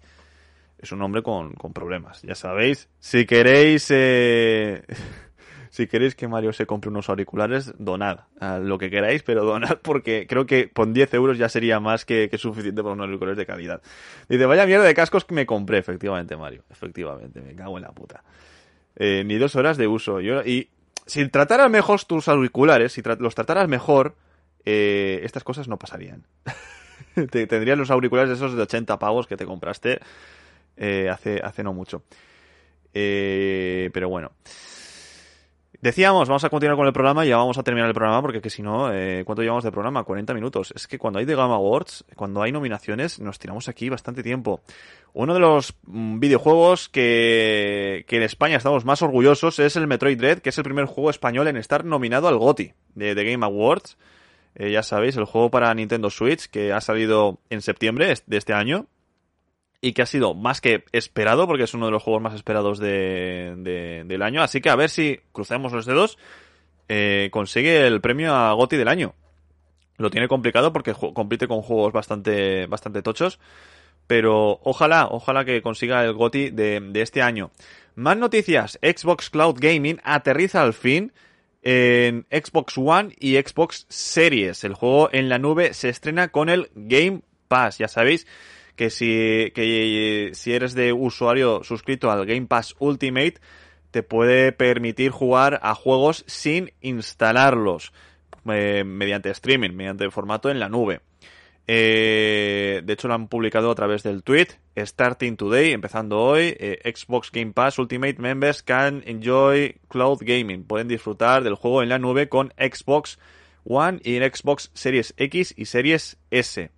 es un hombre con, con problemas, ya sabéis. Si queréis, si queréis que Mario se compre unos auriculares, donad lo que queráis, pero donad porque creo que con 10 euros ya sería más que, suficiente para unos auriculares de calidad. Dice, vaya mierda de cascos que me compré, efectivamente, Mario. Efectivamente, me cago en la puta. Eh, ni dos horas de uso. Y si trataras mejor tus auriculares, si los trataras mejor, eh, estas cosas no pasarían. te, tendrías los auriculares esos de 80 pavos que te compraste eh, hace, hace no mucho. Eh, pero bueno. Decíamos, vamos a continuar con el programa y ya vamos a terminar el programa porque que si no, eh, ¿cuánto llevamos de programa? 40 minutos. Es que cuando hay The Game Awards, cuando hay nominaciones, nos tiramos aquí bastante tiempo. Uno de los mm, videojuegos que, que en España estamos más orgullosos es el Metroid Dread, que es el primer juego español en estar nominado al GOTY de The Game Awards. Eh, ya sabéis, el juego para Nintendo Switch que ha salido en septiembre de este año y que ha sido más que esperado porque es uno de los juegos más esperados de, de- del año. Así que a ver si crucemos los dedos, eh, consigue el premio a GOTY del año. Lo tiene complicado porque compite con juegos bastante, bastante tochos. Pero ojalá, ojalá que consiga el GOTY de, de este año. Más noticias. Xbox Cloud Gaming aterriza al fin en Xbox One y Xbox Series. El juego en la nube se estrena con el Game Pass. Ya sabéis que si, que si eres de usuario suscrito al Game Pass Ultimate, te puede permitir jugar a juegos sin instalarlos eh, mediante streaming, mediante formato en la nube. Eh, de hecho, lo han publicado a través del tweet. Starting today, empezando hoy, eh, Xbox Game Pass Ultimate Members can enjoy cloud gaming. Pueden disfrutar del juego en la nube con Xbox One y Xbox Series X y Series S.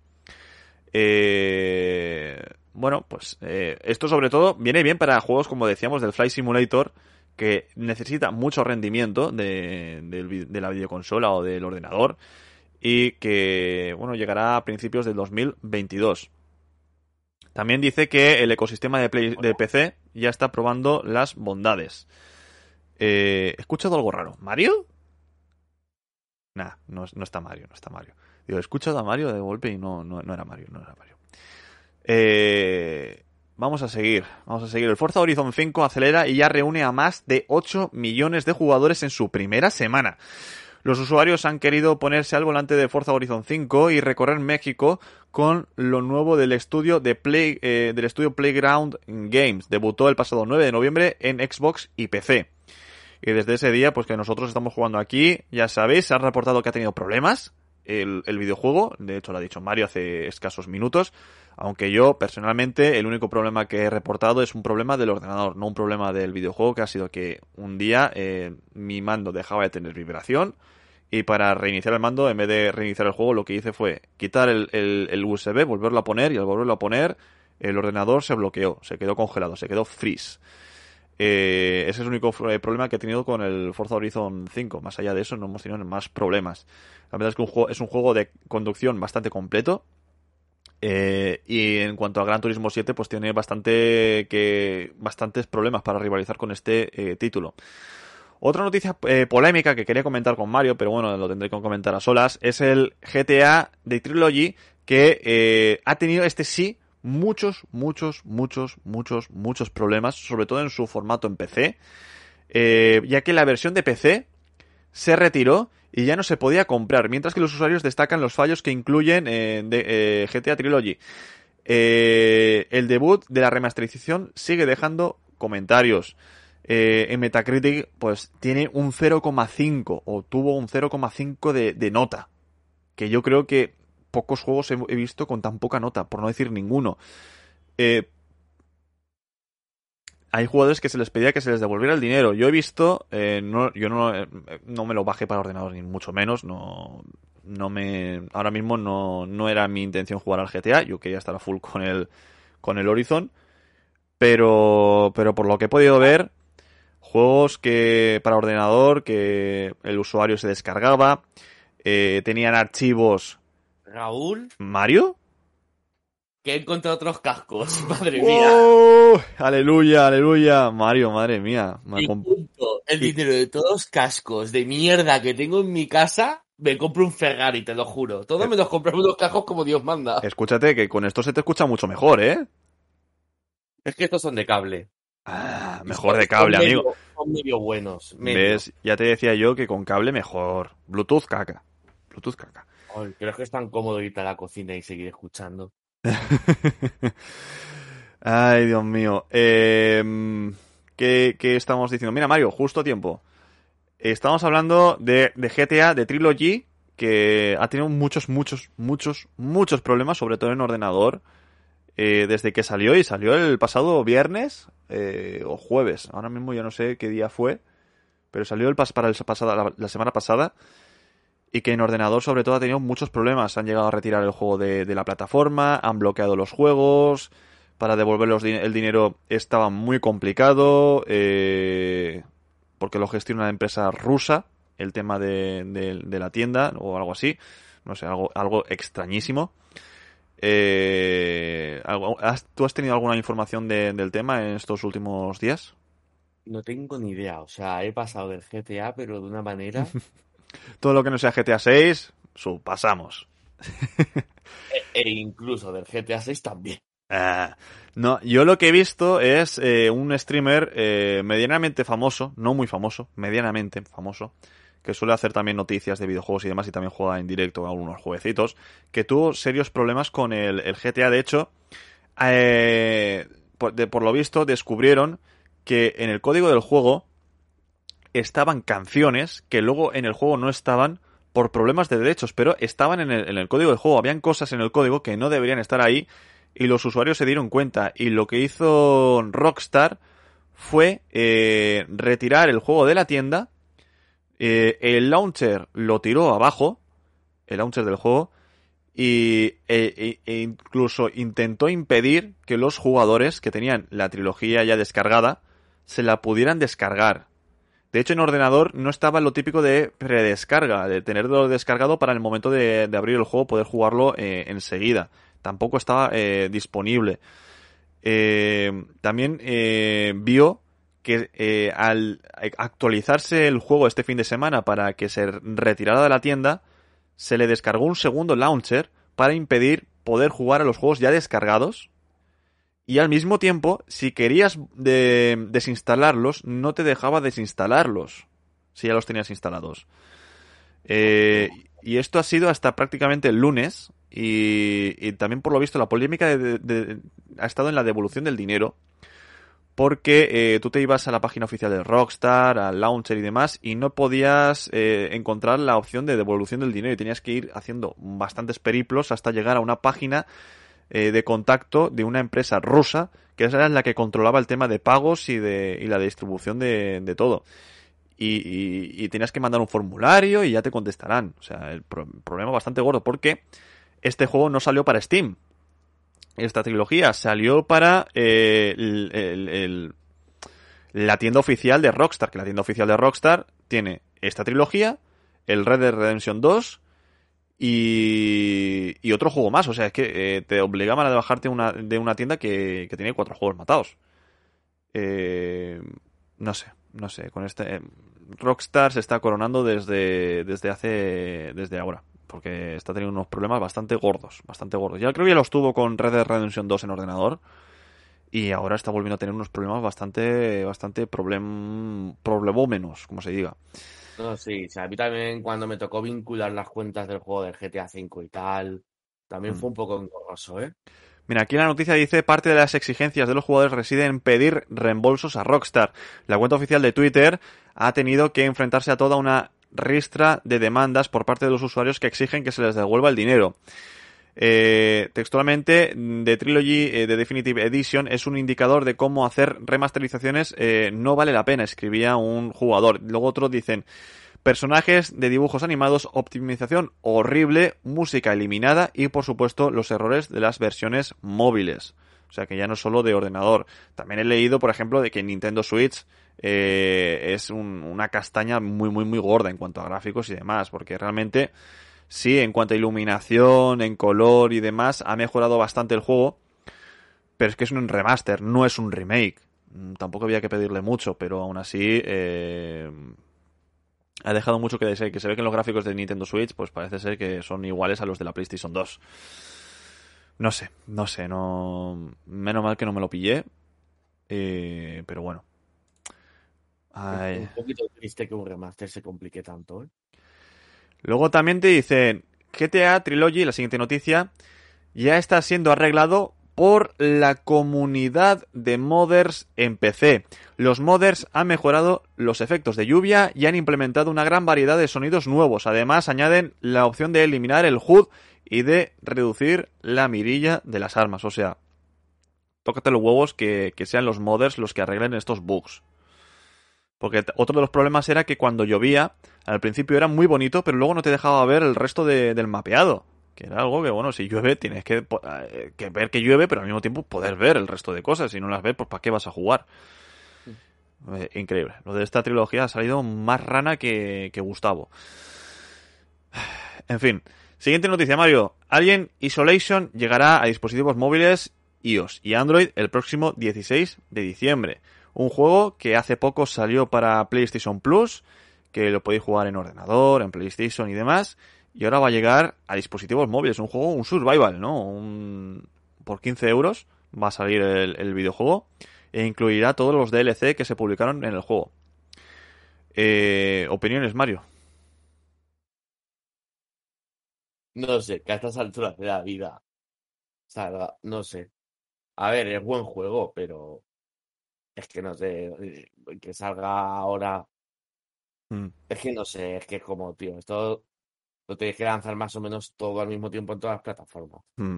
Eh, bueno, pues eh, esto sobre todo viene bien para juegos como decíamos del Flight Simulator que necesita mucho rendimiento de, la videoconsola o del ordenador y que bueno llegará a principios del 2022. También dice que el ecosistema de, PC ya está probando las bondades. Eh, he escuchado algo raro. ¿Mario? Nah, no está Mario, no está Mario. Digo, he escuchado a Mario de golpe y no, no, no era Mario, no era Mario. Eh, vamos a seguir, vamos a seguir. El Forza Horizon 5 acelera y ya reúne a más de 8 millones de jugadores en su primera semana. Los usuarios han querido ponerse al volante de Forza Horizon 5 y recorrer México con lo nuevo del estudio de Play, eh, del estudio Playground Games. Debutó el pasado 9 de noviembre en Xbox y PC. Y desde ese día, pues que nosotros estamos jugando aquí, ya sabéis, se ha reportado que ha tenido problemas el, el videojuego. De hecho, lo ha dicho Mario hace escasos minutos. Aunque yo, personalmente, el único problema que he reportado es un problema del ordenador, no un problema del videojuego, que ha sido que un día eh, mi mando dejaba de tener vibración y para reiniciar el mando, en vez de reiniciar el juego, lo que hice fue quitar el, el, USB, volverlo a poner y al volverlo a poner, el ordenador se bloqueó, se quedó congelado, se quedó freeze. Eh, ese es el único eh, problema que he tenido con el Forza Horizon 5. Más allá de eso, no hemos tenido más problemas. La verdad es que es un juego de conducción bastante completo. Eh, y en cuanto a Gran Turismo 7, pues tiene bastante que bastantes problemas para rivalizar con este título. Otra noticia polémica que quería comentar con Mario, pero bueno, lo tendré que comentar a solas, es el GTA de Trilogy que ha tenido este sí muchos, muchos, muchos, muchos, muchos problemas, sobre todo en su formato en PC, ya que la versión de PC se retiró y ya no se podía comprar, mientras que los usuarios destacan los fallos que incluyen eh, eh, GTA Trilogy. Eh, el debut de la remasterización sigue dejando comentarios. en Metacritic, pues tiene un 0,5 o tuvo un 0,5 de, de, nota. Que yo creo que pocos juegos he, visto con tan poca nota, por no decir ninguno. Eh, hay jugadores que se les pedía que se les devolviera el dinero. Yo he visto, eh, yo no, eh, no me lo bajé para ordenador ni mucho menos, no, no me, ahora mismo no, no era mi intención jugar al GTA, yo quería estar a full con el, con el Horizon, pero, pero por lo que he podido ver, juegos que para ordenador que el usuario se descargaba, eh, tenían archivos. Raúl. Mario que he encontrado otros cascos, madre mía. ¡Oh! Aleluya, aleluya. Mario, madre mía. Me junto el dinero de todos los cascos de mierda que tengo en mi casa, me compro un Ferrari, te lo juro. Todos me los compramos unos cascos como Dios manda. Escúchate, que con esto se te escucha mucho mejor, ¿eh? Es que estos son de cable. Ah, mejor de cable, son amigo. Medio, son medio buenos. Medio. ¿Ves? Ya te decía yo que con cable mejor. Bluetooth caca. Bluetooth caca. Creo que es tan cómodo irte a la cocina y seguir escuchando. Ay, Dios mío. Eh, ¿qué, ¿qué, estamos diciendo? Mira, Mario, justo a tiempo. Estamos hablando de, GTA, de Trilogy, que ha tenido muchos, muchos, muchos, muchos problemas, sobre todo en ordenador, eh, desde que salió y salió el pasado viernes eh, o jueves. Ahora mismo ya no sé qué día fue, pero salió el pas para la semana pasada y que en ordenador sobre todo ha tenido muchos problemas. Han llegado a retirar el juego de, de la plataforma, han bloqueado los juegos, para devolver los, el dinero estaba muy complicado, eh, porque lo gestiona una empresa rusa, el tema de, de, de, la tienda o algo así, no sé, algo, algo extrañísimo. Eh, ¿has, ¿Tú has tenido alguna información de, del tema en estos últimos días? No tengo ni idea, o sea, he pasado del GTA, pero de una manera... Todo lo que no sea GTA 6, su, pasamos. e, e, incluso del GTA 6 también. Ah, no, yo lo que he visto es eh, un streamer eh, medianamente famoso, no muy famoso, medianamente famoso, que suele hacer también noticias de videojuegos y demás y también juega en directo a algunos jueguecitos, que tuvo serios problemas con el, el GTA. De hecho, eh, por, de, por lo visto descubrieron que en el código del juego estaban canciones que luego en el juego no estaban por problemas de derechos, pero estaban en el, código del juego. Habían cosas en el código que no deberían estar ahí y los usuarios se dieron cuenta. Y lo que hizo Rockstar fue eh, retirar el juego de la tienda. Eh, el launcher lo tiró abajo, el launcher del juego, y e, e incluso intentó impedir que los jugadores que tenían la trilogía ya descargada se la pudieran descargar. De hecho, en ordenador no estaba lo típico de predescarga, de tenerlo descargado para el momento de, abrir el juego poder jugarlo eh, enseguida. Tampoco estaba eh, disponible. Eh, también vio que al actualizarse el juego este fin de semana para que se retirara de la tienda, se le descargó un segundo launcher para impedir poder jugar a los juegos ya descargados y al mismo tiempo, si querías de desinstalarlos, no te dejaba desinstalarlos si ya los tenías instalados. Eh, y esto ha sido hasta prácticamente el lunes. Y, y también, por lo visto, la polémica de- ha estado en la devolución del dinero. Porque eh, tú te ibas a la página oficial de Rockstar, al launcher y demás, y no podías eh, encontrar la opción de devolución del dinero. Y tenías que ir haciendo bastantes periplos hasta llegar a una página eh, de contacto de una empresa rusa, que esa era la que controlaba el tema de pagos y, de, y la distribución de, de todo. Y, y- tenías que mandar un formulario y ya te contestarán. O sea, el pro- problema bastante gordo porque este juego no salió para Steam. Esta trilogía salió para eh, el- la tienda oficial de Rockstar, que la tienda oficial de Rockstar tiene esta trilogía, el Red Dead Redemption 2 y, y otro juego más. O sea, es que eh, te obligaban a bajarte una, de una tienda que, que tenía cuatro juegos matados. Eh, no sé, no sé. Con este eh, Rockstar se está coronando desde, desde hace desde ahora, porque está teniendo unos problemas bastante gordos, bastante gordos. Ya creo que ya los tuvo con Red Dead Redemption 2 en ordenador y ahora está volviendo a tener unos problemas bastante bastante problem problemómenos, como se diga. No, sí, o sea, a mí también cuando me tocó vincular las cuentas del juego del GTA V y tal, también Mm. fue un poco engorroso, ¿eh? Mira, aquí la noticia dice parte de las exigencias de los jugadores residen en pedir reembolsos a Rockstar. La cuenta oficial de Twitter ha tenido que enfrentarse a toda una ristra de demandas por parte de los usuarios que exigen que se les devuelva el dinero. Eh, textualmente, The Trilogy eh, de Definitive Edition es un indicador de cómo hacer remasterizaciones eh, no vale la pena, escribía un jugador. Luego otros dicen, personajes de dibujos animados, optimización horrible, música eliminada y por supuesto los errores de las versiones móviles. O sea que ya no solo de ordenador. También he leído, por ejemplo, de que Nintendo Switch eh, es un- una castaña muy, muy, muy gorda en cuanto a gráficos y demás, porque realmente sí, en cuanto a iluminación, en color y demás, ha mejorado bastante el juego, pero es que es un remaster, no es un remake. Mm, Tampoco había que pedirle mucho, pero aún así eh, ha dejado mucho que desear. Que se ve que en los gráficos de Nintendo Switch, pues parece ser que son iguales a los de la PlayStation 2. No sé, no sé, no. Menos mal que no me lo pillé. Eh, pero bueno. Ay. Un poquito triste que un remaster se complique tanto, ¿eh? Luego también te dicen GTA Trilogy, la siguiente noticia, ya está siendo arreglado por la comunidad de modders en PC. Los modders han mejorado los efectos de lluvia y han implementado una gran variedad de sonidos nuevos. Además, añaden la opción de eliminar el HUD y de reducir la mirilla de las armas. O sea, tócate los huevos que, que sean los modders los que arreglen estos bugs. Porque otro de los problemas era que cuando llovía, al principio era muy bonito, pero luego no te dejaba ver el resto de- del mapeado. Que era algo que, bueno, si llueve tienes que, eh, que ver que llueve, pero al mismo tiempo poder ver el resto de cosas. Si no las ves, pues ¿para qué vas a jugar? Eh, increíble. Lo de esta trilogía ha salido más rana que, que Gustavo. En fin. Siguiente noticia, Mario. Alien Isolation llegará a dispositivos móviles iOS y Android el próximo 16 de diciembre. Un juego que hace poco salió para PlayStation Plus, que lo podéis jugar en ordenador, en PlayStation y demás, y ahora va a llegar a dispositivos móviles. Un juego, un survival, ¿no? Un... Por 15 euros va a salir el, videojuego e incluirá todos los DLC que se publicaron en el juego. Eh, opiniones, Mario. No sé, que a estas alturas de la vida salga, no sé. A ver, es buen juego, pero es que no sé, eh, que salga ahora, Mm, es que no sé, es que es como, tío, esto lo tenéis que lanzar más o menos todo al mismo tiempo en todas las plataformas. mm.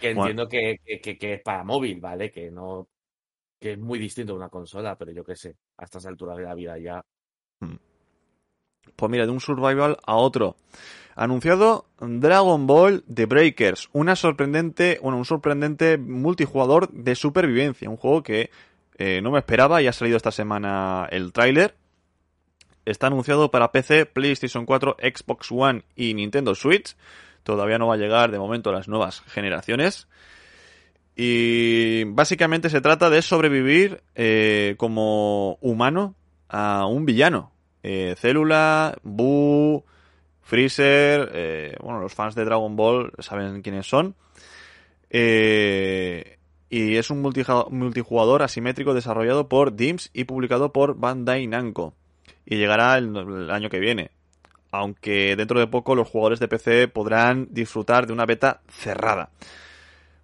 Que entiendo que, que, que- que es para móvil, ¿vale? Que no, que es muy distinto a una consola, pero yo qué sé, a estas alturas de la vida ya. Pues mira, de un survival a otro. Anunciado Dragon Ball The Breakers, una sorprendente, bueno, un sorprendente multijugador de supervivencia, un juego que eh, no me esperaba y ha salido esta semana el tráiler. Está anunciado para PC, PlayStation 4, Xbox One y Nintendo Switch. Todavía no va a llegar de momento a las nuevas generaciones. Y básicamente se trata de sobrevivir eh, como humano a un villano. Eh, Célula, Buu, Freezer, bueno, los fans de Dragon Ball saben quiénes son. Eh, y es un multijugador asimétrico desarrollado por DIMS y publicado por Bandai Namco. Y llegará el, el año que viene. aunque dentro de poco los jugadores de PC podrán disfrutar de una beta cerrada.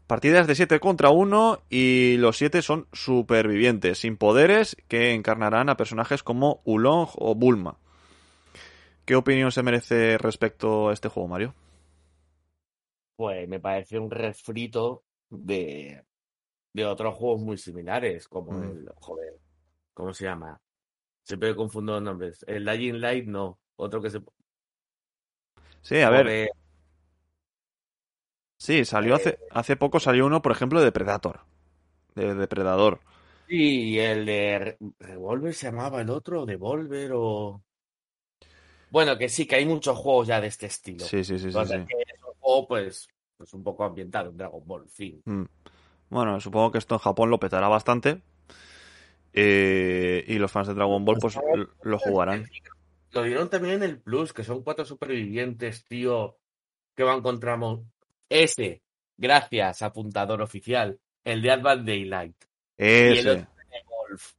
Partidas de 7 contra 1 y los 7 son supervivientes, sin poderes, que encarnarán a personajes como Ulong o Bulma. ¿Qué opinión se merece respecto a este juego, Mario? Pues me parece un refrito de, de otros juegos muy similares, como Mm. el, joder, ¿cómo se llama? Siempre confundo los nombres. El Dying Light, no. Otro que se... Sí, a ver, sí, salió hace, hace poco salió uno, por ejemplo, de Predator. De Depredador. Sí, y el de Re- Revolver se llamaba el otro, Devolver o... Bueno, que sí, que hay muchos juegos ya de este estilo. Sí, sí, sí, sí. Sí. es un juego, pues, pues un poco ambientado en Dragon Ball, fin. Mm. Bueno, supongo que esto en Japón lo petará bastante. eh, y los fans de Dragon Ball, pues lo jugarán. Lo dieron también en el Plus, que son cuatro supervivientes, tío, que van contra Mon- ese, gracias, apuntador oficial, el de Advanced Daylight. Y el Ese. otro de Golf.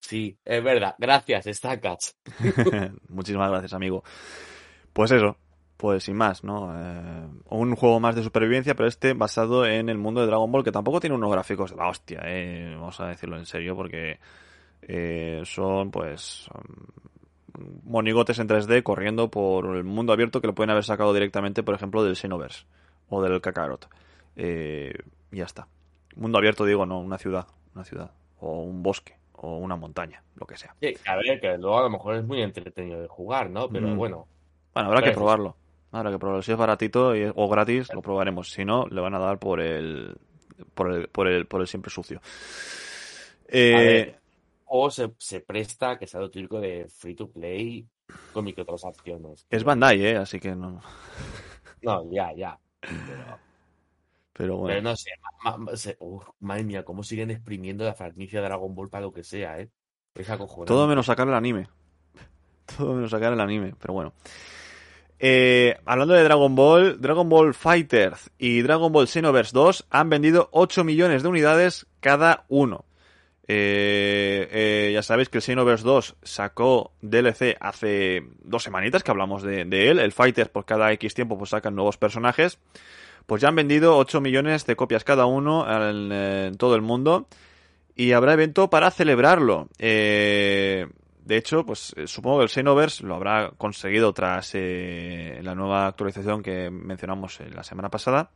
Sí, es verdad. Gracias, Stackats. Muchísimas gracias, amigo. Pues eso, pues sin más, ¿no? Eh, un juego más de supervivencia, pero este basado en el mundo de Dragon Ball, que tampoco tiene unos gráficos de la hostia, ¿eh? Vamos a decirlo en serio, porque eh, son, pues, um, monigotes en 3D corriendo por el mundo abierto que lo pueden haber sacado directamente, por ejemplo, del Xenoverse o del Kakarot. Eh, y ya está. Mundo abierto, digo, no, una ciudad, una ciudad, o un bosque, o una montaña, lo que sea. Sí, a ver, que luego a lo mejor es muy entretenido de jugar, ¿no? Pero Mm. bueno, Bueno, habrá que Pues- probarlo. Habrá que probarlo. Si es baratito y- o gratis, lo probaremos. Si no, le van a dar por el por el, por el, por el siempre sucio. Eh, o se, se presta que sea lo típico de free to play con microtransacciones. es Bandai, ¿eh? Así que no. No, ya, ya. Pero, Pero bueno. pero no sé, ma- ma- se- madre mía, cómo siguen exprimiendo la franquicia de Dragon Ball para lo que sea, ¿eh? Es. Todo menos sacar el anime. Todo menos sacar el anime, pero bueno. Eh, hablando de Dragon Ball, Dragon Ball Fighters y Dragon Ball Xenoverse 2 han vendido 8 millones de unidades cada uno. Eh, eh, ya sabéis que el Xenoverse 2 sacó DLC hace dos semanitas que hablamos de, él. El Fighters por cada X tiempo pues sacan nuevos personajes. Pues ya han vendido 8 millones de copias cada uno en, en todo el mundo y habrá evento para celebrarlo. Eh, de hecho, pues eh, supongo que el Xenoverse lo habrá conseguido tras eh, la nueva actualización que mencionamos eh, la semana pasada.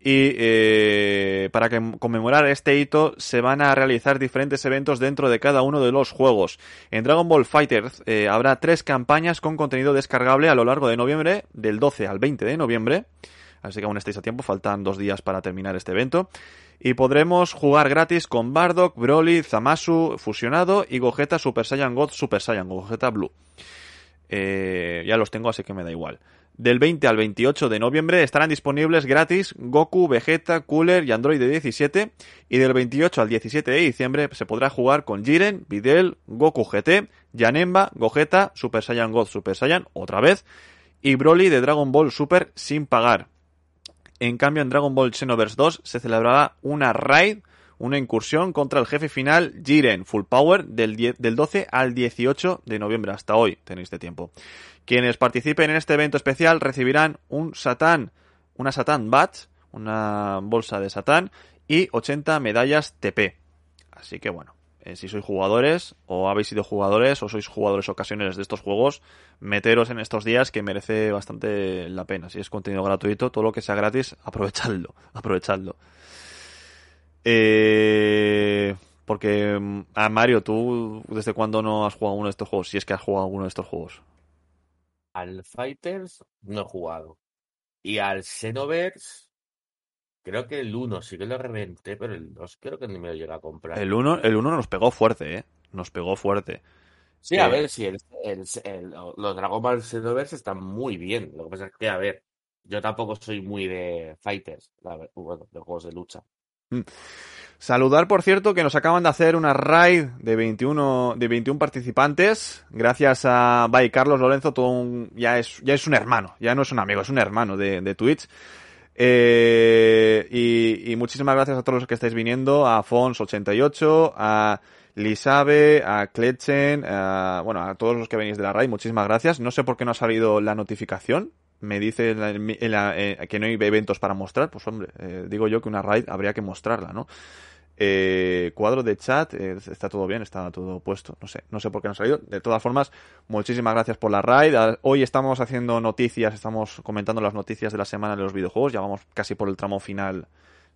Y para conmemorar este hito se van a realizar diferentes eventos dentro de cada uno de los juegos. En Dragon Ball Fighters eh, habrá tres campañas con contenido descargable a lo largo de noviembre, del 12 al 20 de noviembre. Así que aún estáis a tiempo, faltan dos días para terminar este evento. Y podremos jugar gratis con Bardock, Broly, Zamasu fusionado y Gogeta Super Saiyan God Super Saiyan, Gogeta Blue. Eh, ya los tengo, así que me da igual. Del 20 al 28 de noviembre estarán disponibles gratis Goku, Vegeta, Cooler y Android 17. Y del 28 al 17 de diciembre se podrá jugar con Jiren, Videl, Goku GT, Janemba, Gogeta, Super Saiyan God, Super Saiyan, otra vez, y Broly de Dragon Ball Super sin pagar. En cambio, en Dragon Ball Xenoverse 2 se celebrará una raid, una incursión contra el jefe final Jiren Full Power del, 10 del 12 al 18 de noviembre. Hasta hoy tenéis de tiempo. Quienes participen en este evento especial recibirán un Satán, una Satán Batch, una bolsa de Satán y 80 medallas TP. Así que bueno, eh, si sois jugadores o habéis sido jugadores o sois jugadores ocasionales de estos juegos, meteros en estos días que merece bastante la pena. Si es contenido gratuito, todo lo que sea gratis, aprovechadlo, aprovechadlo. Eh, porque, mm, a Mario, ¿tú desde cuándo no has jugado uno de estos juegos? Si es que has jugado alguno de estos juegos. Al Fighters no he jugado. Y al Xenoverse, creo que el 1 sí que lo reventé, pero el 2 creo que ni me lo llegué a comprar. El 1 el uno nos pegó fuerte, ¿eh? Nos pegó fuerte. Sí, a Eh, ver, sí, el, el- el- los Dragon Ball Xenoverse están muy bien. Lo que pasa es que, a ver, yo tampoco soy muy de fighters, ver- bueno, de juegos de lucha. Saludar, por cierto, que nos acaban de hacer una raid de 21, de 21 participantes. Gracias a Bay Carlos Lorenzo, todo un, ya, es, ya es un hermano, ya no es un amigo, es un hermano de, de Twitch. Eh, y, y muchísimas gracias a todos los que estáis viniendo, a Fons88, a Lisabe, a Kletzen, a, bueno, a todos los que venís de la raid, muchísimas gracias. No sé por qué no ha salido la notificación. Me dice en la- en la- eh, que no hay eventos para mostrar. Pues hombre, eh, digo yo que una raid habría que mostrarla, ¿no? Eh, cuadro de chat, eh, está todo bien, está todo puesto. No sé, no sé por qué no ha salido. De todas formas, muchísimas gracias por la raid. A- Hoy estamos haciendo noticias, estamos comentando las noticias de la semana de los videojuegos. Ya vamos casi por el tramo final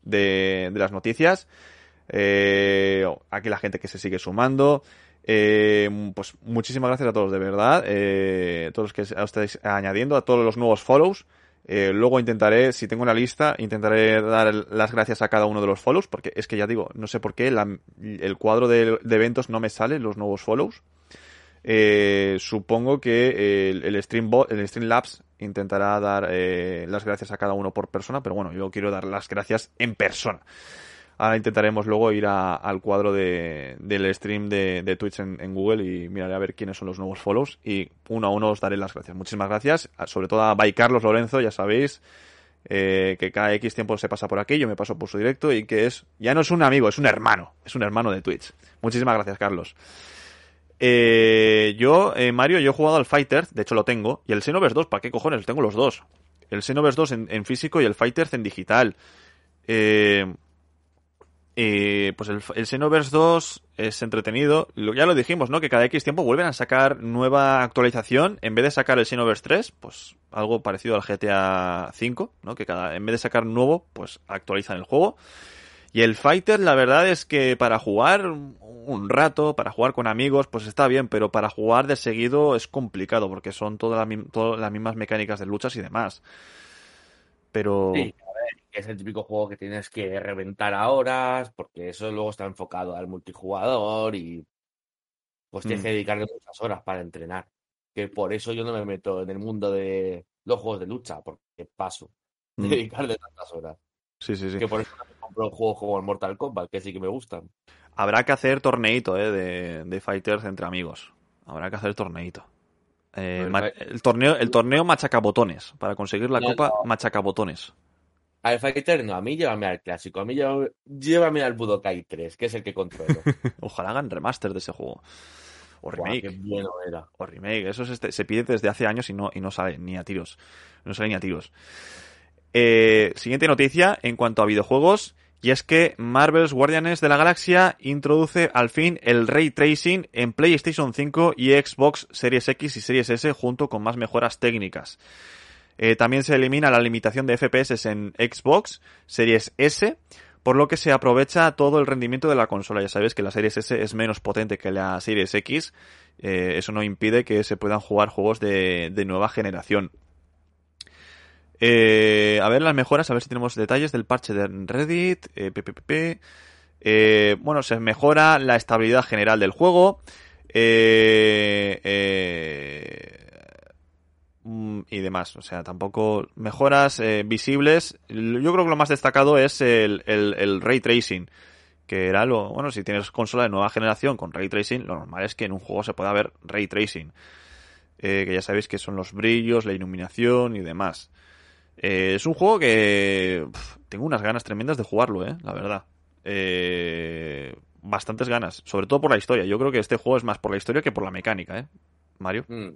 de, las noticias. Eh, aquí la gente que se sigue sumando. Pues muchísimas gracias a todos, de verdad. Eh, todos los que a estáis añadiendo, a todos los nuevos follows. Eh, luego intentaré, si tengo una lista, intentaré dar las gracias a cada uno de los follows, porque es que ya digo, no sé por qué la- el cuadro de, eventos no me sale, los nuevos follows. Eh, supongo que el, el el Streamlabs intentará dar eh, las gracias a cada uno por persona, pero bueno, yo quiero dar las gracias en persona. Ahora intentaremos luego ir al cuadro de, del stream de, Twitch en, Google y miraré a ver quiénes son los nuevos follows y uno a uno os daré las gracias. Muchísimas gracias, sobre todo a By Carlos Lorenzo, ya sabéis, eh, que cada X tiempo se pasa por aquí, yo me paso por su directo y que es, ya no es un amigo, es un hermano, es un hermano de Twitch. Muchísimas gracias, Carlos. Eh, yo, eh, Mario, yo he jugado al Fighter, de hecho lo tengo, y el Xenoverse 2, ¿para qué cojones? Tengo los dos. El Xenoverse 2 en, en físico y el Fighter en digital. Eh, eh, pues el, el Xenoverse 2 es entretenido. Ya lo dijimos, ¿no? Que cada X tiempo vuelven a sacar nueva actualización. En vez de sacar el Xenoverse 3, pues algo parecido al GTA 5, ¿no? Que cada, en vez de sacar nuevo, pues actualizan el juego. Y el Fighter, la verdad es que para jugar un rato, para jugar con amigos, pues está bien, pero para jugar de seguido es complicado, porque son todas todas las mismas mecánicas de luchas y demás. Pero... Sí, es el típico juego que tienes que reventar a horas, porque eso luego está enfocado al multijugador y pues tienes Mm. que dedicarle muchas horas para entrenar. Que por eso yo no me meto en el mundo de los juegos de lucha, porque paso de Mm. dedicarle tantas horas. Sí, sí, sí. Que por eso no me compro juegos como el Mortal Kombat, que sí que me gustan. Habrá que hacer torneito, ¿eh? De, de fighters entre amigos. Habrá que hacer torneito. Eh, Pues el torneo, el torneo machacabotones. Para conseguir la No, copa, machacabotones. Al Fighter no, a mí llévame al clásico, a mí llévame, llévame al Budokai 3, que es el que controlo. Ojalá hagan remaster de ese juego. O remake. qué bueno era. O remake. Eso es este- se pide desde hace años y no, y no sale ni a tiros. No sale ni a tiros. Eh, siguiente noticia en cuanto a videojuegos. Y es que Marvel's Guardianes de la Galaxia introduce al fin el ray tracing en PlayStation 5 y Xbox Series X y Series S junto con más mejoras técnicas. Eh, también se elimina la limitación de FPS en Xbox Series S, por lo que se aprovecha todo el rendimiento de la consola. Ya sabéis que la Series S es menos potente que la Series X. Eh, eso no impide que se puedan jugar juegos de, de nueva generación. Eh, a ver las mejoras, a ver si tenemos detalles del parche de Reddit. Eh, PPP. Eh, bueno, se mejora la estabilidad general del juego. Eh, eh, y demás. O sea, tampoco mejoras eh, visibles. Yo creo que lo más destacado es el, el, el ray tracing. Que era lo. Bueno, si tienes consola de nueva generación con ray tracing, lo normal es que en un juego se pueda ver ray tracing. Eh, que ya sabéis que son los brillos, la iluminación y demás. Eh, es un juego que tengo unas ganas tremendas de jugarlo, eh, la verdad. Eh, bastantes ganas, sobre todo por la historia. Yo creo que este juego es más por la historia que por la mecánica, ¿eh? Mario. Mm,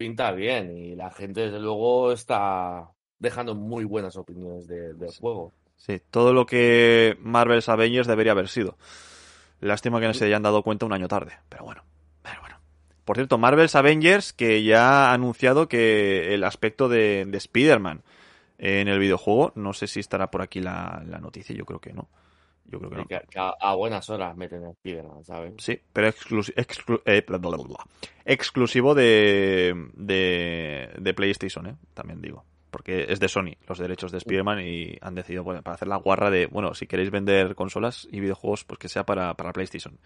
pinta bien y la gente desde luego está dejando muy buenas opiniones de- del juego. Sí, todo lo que Marvel's Avengers debería haber sido. Lástima que no se hayan dado cuenta un año tarde, pero bueno. Pero bueno. Por cierto, Marvel's Avengers que ya ha anunciado que el aspecto de, de Spider-Man en el videojuego, no sé si estará por aquí la, la noticia, yo creo que no. Yo creo que no. que, a, a buenas horas meten el Spiderman, ¿sabes? Sí, pero exclusi- exclu- eh, bla, bla, bla, bla. exclusivo de, de, de PlayStation, ¿eh? también digo. Porque es de Sony los derechos de Spider-Man y han decidido bueno, para hacer la guarra de, bueno, si queréis vender consolas y videojuegos, pues que sea para, para PlayStation.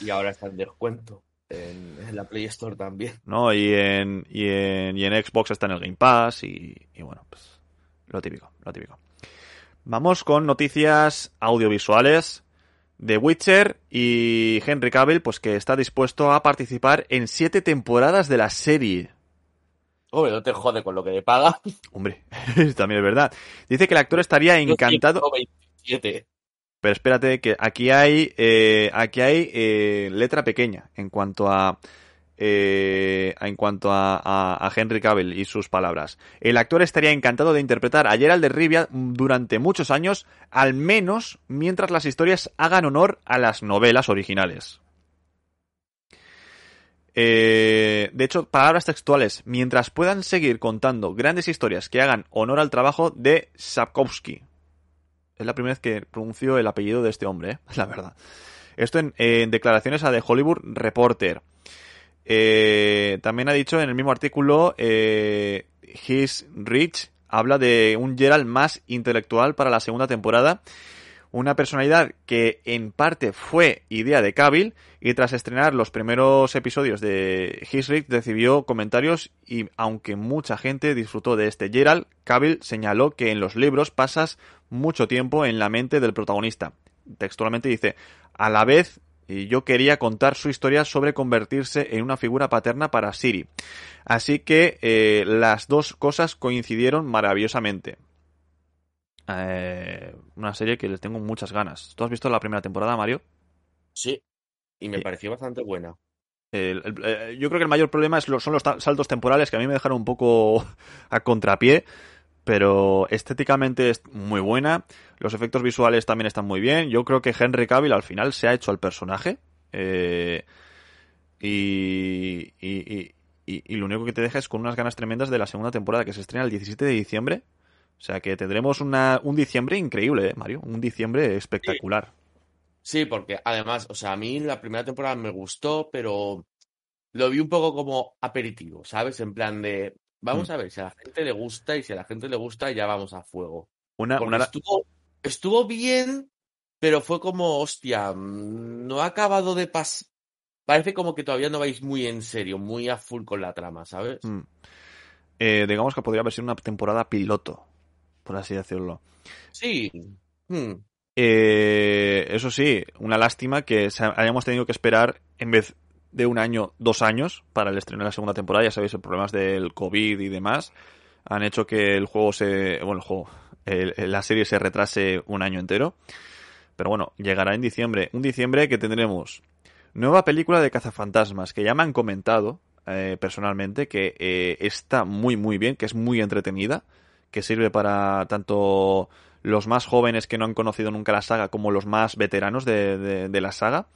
Y ahora está en descuento en, en la Play Store también. ¿No? Y en, y en, y en Xbox está en el Game Pass y, y bueno, pues lo típico, lo típico. Vamos con noticias audiovisuales. de Witcher y Henry Cavill, pues que está dispuesto a participar en siete temporadas de la serie. Hombre, no te jode con lo que le paga. Hombre, también es verdad. Dice que el actor estaría encantado. Yo tengo 27. Pero espérate que aquí hay, eh, aquí hay eh, letra pequeña en cuanto a eh, en cuanto a, Henry Cavill y sus palabras. El actor estaría encantado de interpretar a Gerald de Rivia durante muchos años, al menos mientras las historias hagan honor a las novelas originales. Eh, de hecho, palabras textuales, mientras puedan seguir contando grandes historias que hagan honor al trabajo de Sapkowski. Es la primera vez que pronuncio el apellido de este hombre, ¿eh? la verdad. Esto en, en declaraciones a The Hollywood Reporter. Eh, también ha dicho en el mismo artículo, eh, His Rich habla de un Gerald más intelectual para la segunda temporada. Una personalidad que en parte fue idea de Cavill y tras estrenar los primeros episodios de His Rich recibió comentarios y aunque mucha gente disfrutó de este Gerald, Cavill señaló que en los libros pasas mucho tiempo en la mente del protagonista. Textualmente dice, a la vez y yo quería contar su historia sobre convertirse en una figura paterna para Siri. Así que eh, las dos cosas coincidieron maravillosamente. Eh, una serie que les tengo muchas ganas. ¿Tú has visto la primera temporada, Mario? Sí, y me pareció bastante buena. El, el, eh, yo creo que el mayor problema es lo, son los saltos temporales que a mí me dejaron un poco a contrapié pero estéticamente es muy buena. Los efectos visuales también están muy bien. Yo creo que Henry Cavill al final se ha hecho al personaje. Eh, y, y, y, y, lo único que te deja es con unas ganas tremendas de la segunda temporada que se estrena el 17 de diciembre. O sea que tendremos una, un diciembre increíble, ¿eh, Mario. Un diciembre espectacular. Sí. sí, porque además, o sea, a mí la primera temporada me gustó, pero lo vi un poco como aperitivo, ¿sabes? En plan de, Vamos a ver si a la gente le gusta y si a la gente le gusta ya vamos a fuego. Una, una... Estuvo, estuvo, bien, pero fue como, hostia, mm, no ha acabado de pasar. Parece como que todavía no vais muy en serio, muy a full con la trama, ¿sabes? Mm. Eh, digamos que podría haber sido una temporada piloto, por así decirlo. Sí. Mm. Eh, eso sí, una lástima que hayamos tenido que esperar en vez de un año, dos años para el estreno de la segunda temporada. Ya sabéis, problemas del COVID y demás han hecho que el juego se. Bueno, el juego. El, la serie se retrase un año entero. Pero bueno, llegará en diciembre. Un diciembre que tendremos nueva película de cazafantasmas que ya me han comentado eh, personalmente que eh, está muy, muy bien, que es muy entretenida, que sirve para tanto los más jóvenes que no han conocido nunca la saga como los más veteranos de, de, de la saga.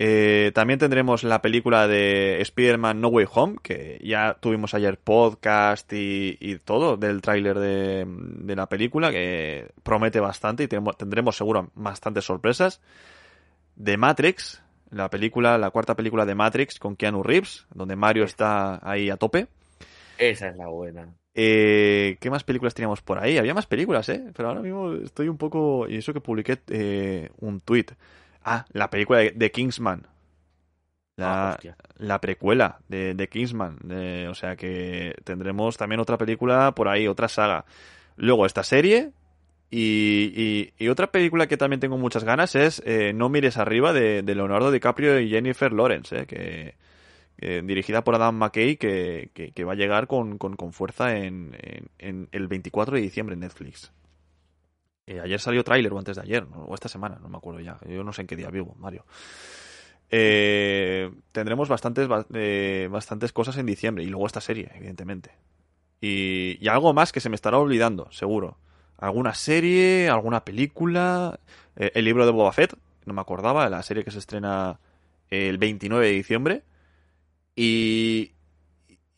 Eh, también tendremos la película de Spider-Man No Way Home, que ya tuvimos ayer podcast y, y todo del tráiler de, de, la película, que promete bastante y tenemos, tendremos seguro bastantes sorpresas. De Matrix, la película, la cuarta película de Matrix con Keanu Reeves, donde Mario está ahí a tope. Esa es la buena. Eh, ¿Qué más películas teníamos por ahí? Había más películas, ¿eh? Pero ahora mismo estoy un poco... Y eso que publiqué eh, un tweet. Ah, la película de, de Kingsman. La, Ah, la precuela de, de Kingsman. De- o sea que tendremos también otra película por ahí, otra saga. Luego esta serie. Y, y- y otra película que también tengo muchas ganas es eh, No mires arriba de, Leonardo DiCaprio y Jennifer Lawrence, eh, que, dirigida por Adam McKay, que, que- que va a llegar con, con- con fuerza en, en- en el 24 de diciembre en Netflix. Eh, ayer salió tráiler o antes de ayer, o esta semana, no me acuerdo ya. Yo no sé en qué día vivo, Mario. Eh, tendremos bastantes, ba- eh, bastantes cosas en diciembre y luego esta serie, evidentemente. Y, y algo más que se me estará olvidando, seguro. Alguna serie, alguna película, el libro de Boba Fett, no me acordaba, la serie que se estrena el 29 de diciembre. Y,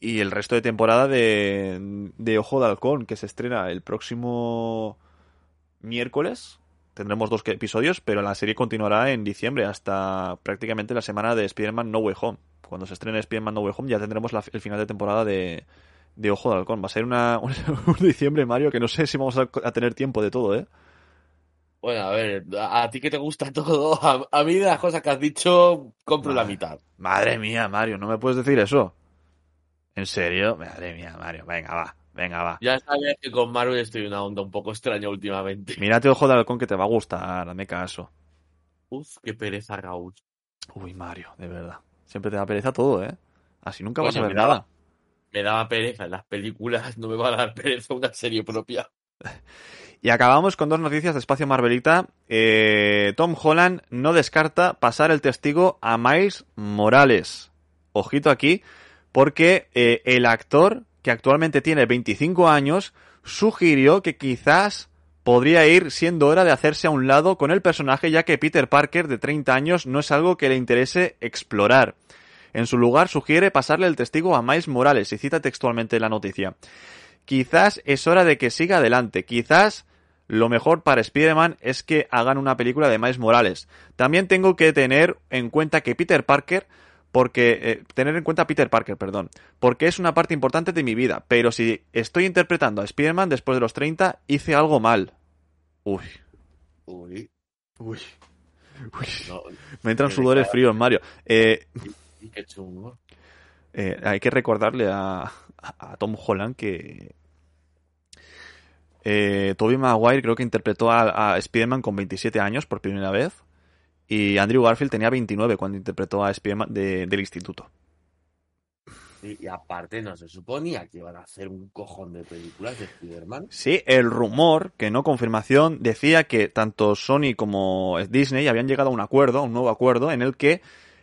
y el resto de temporada de, de Ojo de Halcón, que se estrena el próximo miércoles. Tendremos dos episodios, pero la serie continuará en diciembre hasta prácticamente la semana de Spider-Man No Way Home. Cuando se estrene Spider-Man No Way Home ya tendremos la- el final de temporada de, de Ojo de Halcón. Va a ser una, un, un diciembre, Mario, que no sé si vamos a, a tener tiempo de todo, ¿eh? Bueno, a ver, a, a ti que te gusta todo, a, a mí de las cosas que has dicho, compro la mitad. Madre mía, Mario, ¿no me puedes decir eso? ¿En serio? Madre mía, Mario, venga, va, venga, va. Ya sabes que con Marvel estoy en una onda un poco extraña últimamente. Mírate Ojo de Halcón que te va a gustar, hazme caso. Uf, qué pereza, Raúl. Uy, Mario, de verdad. Siempre te da pereza todo, ¿eh? Así nunca vas a ver me daba- nada. Me daba pereza en las películas, no me va a dar pereza una serie propia. Y acabamos con dos noticias de Espacio Marvelita. Eh, Tom Holland no descarta pasar el testigo a Miles Morales. Ojito aquí, porque eh, el actor, que actualmente tiene 25 años, sugirió que quizás podría ir siendo hora de hacerse a un lado con el personaje ya que Peter Parker de 30 años no es algo que le interese explorar. En su lugar sugiere pasarle el testigo a Miles Morales y cita textualmente la noticia. Quizás es hora de que siga adelante, quizás lo mejor para Spider-Man es que hagan una película de Miles Morales. También tengo que tener en cuenta que Peter Parker porque eh, tener en cuenta a Peter Parker, perdón, porque es una parte importante de mi vida, pero si estoy interpretando a Spider-Man después de los 30, hice algo mal. Uy. Uy. Uy. Uy. No, Me entran sudores fríos, Mario. Eh, y qué chungo. eh, hay que recordarle a, Tom Holland que eh, Tobey Maguire creo que interpretó a, a Spider-Man con 27 años por primera vez y Andrew Garfield tenía 29 cuando interpretó a Spider-Man de- del instituto. Y, y aparte no se suponía que iban a hacer un cojón de películas de Spider-Man. Sí, el rumor, que no confirmación, decía que tanto Sony como Disney habían llegado a un acuerdo, a un nuevo acuerdo, en el que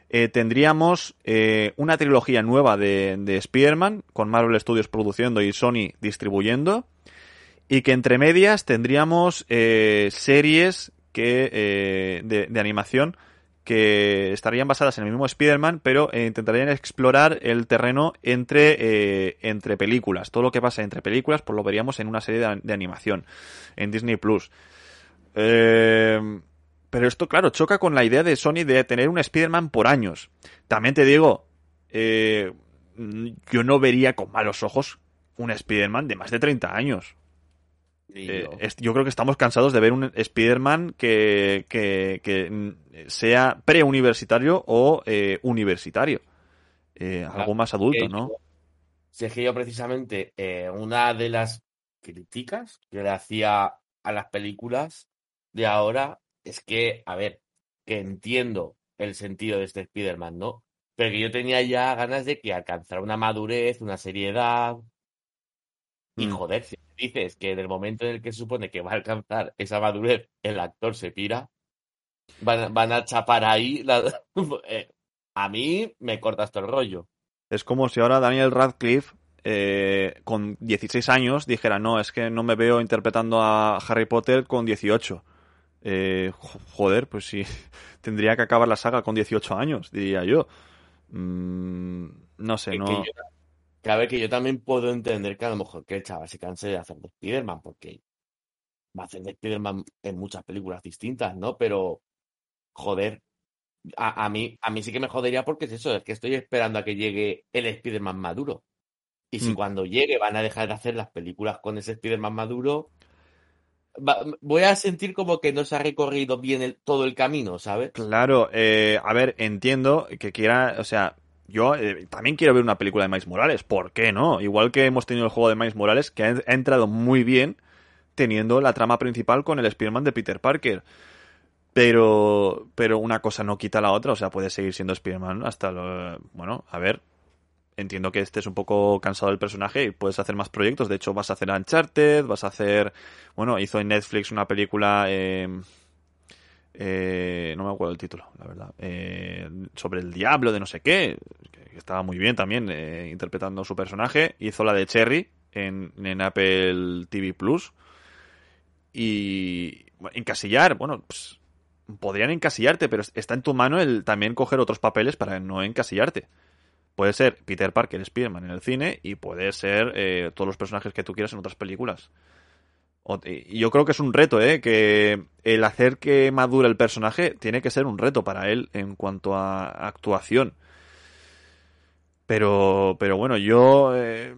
eh, tendríamos eh, una trilogía nueva de, de Spider-Man, con Marvel Studios produciendo y Sony distribuyendo, y que entre medias tendríamos eh, series que eh, de, animación que estarían basadas en el mismo Spider-Man, pero eh, intentarían explorar el terreno entre, eh, entre películas. Todo lo que pasa entre películas, pues lo veríamos en una serie de, de animación, en Disney Plus. Pero esto, claro, choca con la idea de Sony de tener un Spider-Man por años. También te digo, yo no vería con malos ojos un Spider-Man de más de 30 años. Eh, yo- es- yo creo que estamos cansados de ver un Spider-Man que, que, que, sea preuniversitario o eh, universitario. Eh, algo más adulto, que ¿no? Si es que yo precisamente una de las críticas que le hacía a las películas de ahora es que, a ver, que entiendo el sentido de este Spider-Man, ¿no? Pero que yo tenía ya ganas de que alcanzara una madurez, una seriedad. Y Mm. joder, dices que en el momento en el que se supone que va a alcanzar esa madurez, el actor se pira, van, a- van a chapar ahí. la- eh, a mí me cortas todo el rollo. Es como si ahora Daniel Radcliffe, eh, con 16 años, dijera, no, es que no me veo interpretando a Harry Potter con 18. Eh, jo- joder, pues sí, tendría que acabar la saga con 18 años, diría yo. Mm, no sé, no... yo- ver, que yo también puedo entender que a lo mejor que el chaval se canse de hacer de Spider-Man, porque va a hacer de Spider-Man en muchas películas distintas, ¿no? Pero, joder, a, a mí, a mí sí que me jodería porque es eso, es que estoy esperando a que llegue el Spider-Man maduro. Y si Mm. cuando llegue van a dejar de hacer las películas con ese Spider-Man maduro, va- voy a sentir como que no se ha recorrido bien el- todo el camino, ¿sabes? Claro, eh, a ver, entiendo que quiera, o sea, yo eh, también quiero ver una película de Miles Morales, ¿por qué no? Igual que hemos tenido el juego de Miles Morales, que ha, entrado muy bien teniendo la trama principal con el Spider-Man de Peter Parker. Pero, pero una cosa no quita la otra, o sea, puede seguir siendo Spider-Man hasta lo... Bueno, a ver, entiendo que estés un poco cansado del personaje y puedes hacer más proyectos. De hecho, vas a hacer Uncharted, vas a hacer... Bueno, hizo en Netflix una película... eh, eh, no me acuerdo el título, la verdad. Eh, sobre el diablo de no sé qué. Estaba muy bien también eh, interpretando su personaje. Hizo la de Cherry en, en Apple TV Plus. Y encasillar, bueno, pues, podrían encasillarte, pero está en tu mano el también coger otros papeles para no encasillarte. Puede ser Peter Parker, Spider-Man en el cine y puede ser eh, todos los personajes que tú quieras en otras películas. Yo creo que es un reto, ¿eh? Que el hacer que madure el personaje tiene que ser un reto para él en cuanto a actuación. Pero, pero bueno, yo eh,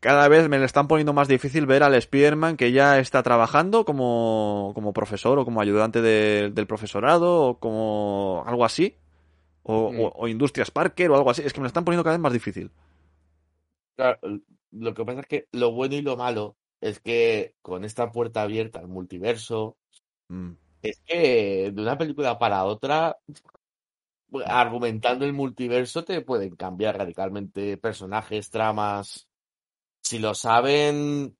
cada vez me le están poniendo más difícil ver al Spider-Man que ya está trabajando como, como profesor o como ayudante de- del profesorado o como algo así. O, Mm. o- o Industrias Parker o algo así. Es que me lo están poniendo cada vez más difícil. Claro, lo que pasa es que lo bueno y lo malo es que con esta puerta abierta al multiverso, Mm. es que de una película para otra, argumentando el multiverso, te pueden cambiar radicalmente personajes, tramas. Si lo saben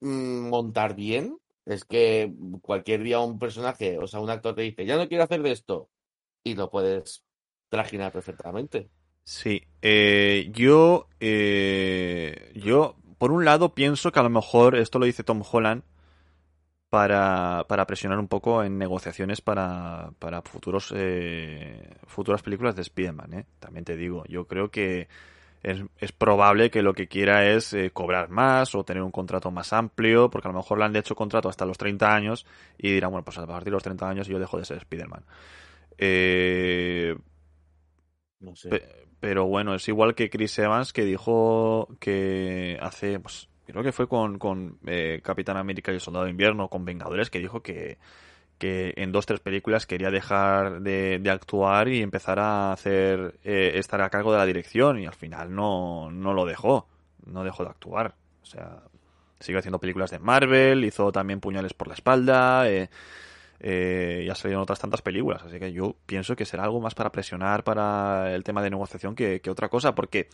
mm, montar bien, Es que cualquier día un personaje, o sea, un actor te dice, ya no quiero hacer de esto, y lo puedes trajinar perfectamente. Sí, eh, yo, eh, yo, por un lado, pienso que a lo mejor esto lo dice Tom Holland para, para presionar un poco en negociaciones para, para futuros, eh, futuras películas de Spider-Man. ¿eh? También te digo, yo creo que es, es probable que lo que quiera es eh, cobrar más o tener un contrato más amplio, porque a lo mejor le han hecho contrato hasta los 30 años y dirán, bueno, pues a partir de los 30 años yo dejo de ser Spider-Man. Eh, No sé. Pe- pero bueno, es igual que Chris Evans que dijo que hace, pues, creo que fue con, con eh, Capitán América y el Soldado de Invierno, con Vengadores, que dijo que, que en dos, tres películas quería dejar de, de actuar y empezar a hacer, eh, estar a cargo de la dirección y al final no, no lo dejó, no dejó de actuar. O sea, sigue haciendo películas de Marvel, hizo también Puñales por la espalda, eh, eh, y ha salido en otras tantas películas. Así que yo pienso que será algo más para presionar para el tema de negociación que, que otra cosa, porque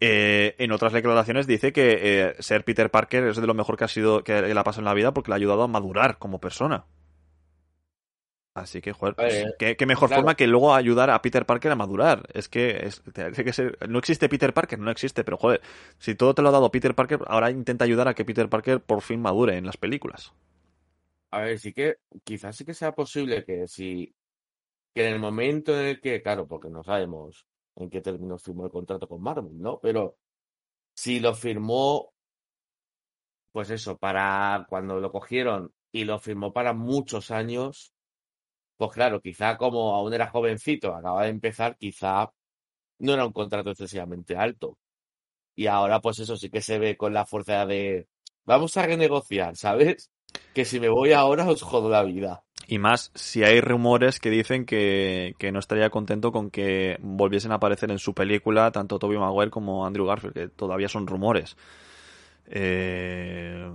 eh, en otras declaraciones dice que eh, ser Peter Parker es de lo mejor que ha sido que le ha pasado en la vida porque le ha ayudado a madurar como persona. Así que, joder, pues, Eh, ¿qué, qué mejor claro. forma que luego ayudar a Peter Parker a madurar. Es que, es, que ser, no existe Peter Parker, no existe, pero joder, si todo te lo ha dado Peter Parker, ahora intenta ayudar a que Peter Parker por fin madure en las películas. A ver, sí que quizás sí que sea posible que si que en el momento en el que, claro, porque no sabemos en qué términos firmó el contrato con Marvel, ¿no? Pero si lo firmó, pues eso, para cuando lo cogieron y lo firmó para muchos años, pues claro, quizá como aún era jovencito, acaba de empezar, quizá no era un contrato excesivamente alto. Y ahora, pues eso sí que se ve con la fuerza de vamos a renegociar, ¿sabes? Que si me voy ahora os jodo la vida. Y más si hay rumores que dicen que, que no estaría contento con que volviesen a aparecer en su película tanto Tobey Maguire como Andrew Garfield, que todavía son rumores. Eh,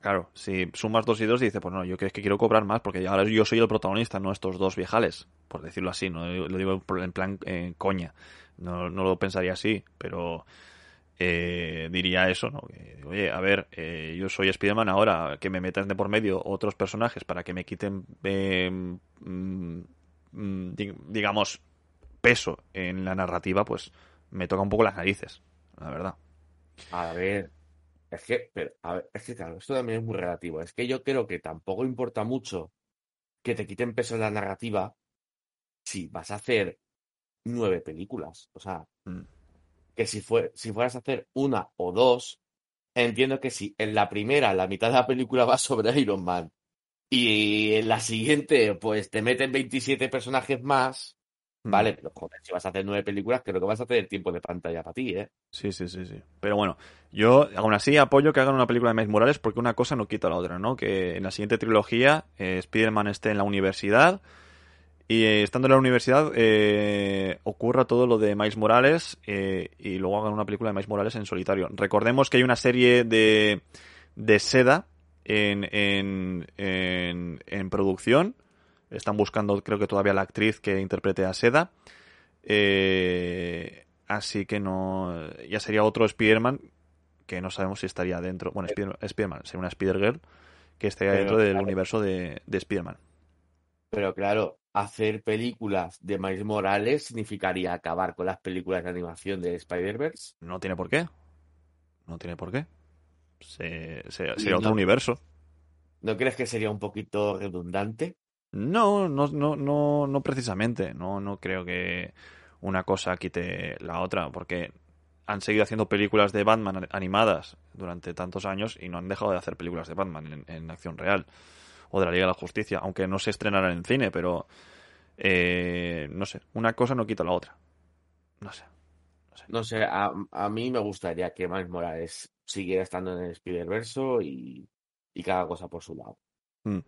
claro, si sumas dos y dos, dice, pues no, yo que es que quiero cobrar más porque ahora yo soy el protagonista, no estos dos viejales, por decirlo así, no lo digo en plan eh, coña, no, no lo pensaría así, pero eh, diría eso, ¿no? Que, oye, a ver, eh, yo soy Spider-Man ahora, que me metan de por medio otros personajes para que me quiten, eh, mm, mm, di- digamos, peso en la narrativa, pues me toca un poco las narices, la verdad. A ver, es que, pero, a ver, es que claro, esto también es muy relativo. Es que yo creo que tampoco importa mucho que te quiten peso en la narrativa si vas a hacer nueve películas. O sea, Mm. Que si fue, si fueras a hacer una o dos, entiendo que si en la primera, la mitad de la película va sobre Iron Man y en la siguiente, pues te meten 27 personajes más, Mm. vale, pero joder, si vas a hacer nueve películas, creo que vas a tener tiempo de pantalla para ti, ¿eh? Sí, sí, sí, sí. Pero bueno, yo aún así apoyo que hagan una película de Miles Morales porque una cosa no quita la otra, ¿no? Que en la siguiente trilogía eh, Spider-Man esté en la universidad y eh, estando en la universidad eh, ocurra todo lo de Miles Morales eh, y luego hagan una película de Miles Morales en solitario. Recordemos que hay una serie de, de seda en, en, en, en producción. Están buscando, creo que todavía la actriz que interprete a Seda. Eh, así que no. Ya sería otro Spider-Man que no sabemos si estaría dentro. Bueno, Spider- Spider-Man, sería una Spider-Girl que estaría Pero, dentro del universo de, de Spider-Man. Pero claro, hacer películas de Miles Morales significaría acabar con las películas de animación de Spider-Verse. No tiene por qué. No tiene por qué. Se- se- Y sería otro universo. ¿No crees que sería un poquito redundante? No, no, no, no, no precisamente. No, no creo que una cosa quite la otra, porque han seguido haciendo películas de Batman animadas durante tantos años y no han dejado de hacer películas de Batman en, en acción real o de la Liga de la Justicia, aunque no se estrenaran en cine, pero eh, no sé, una cosa no quita la otra. No sé. No sé, a, a mí me gustaría que Miles Morales siguiera estando en el Spider-Verse y, y cada cosa por su lado. Mm.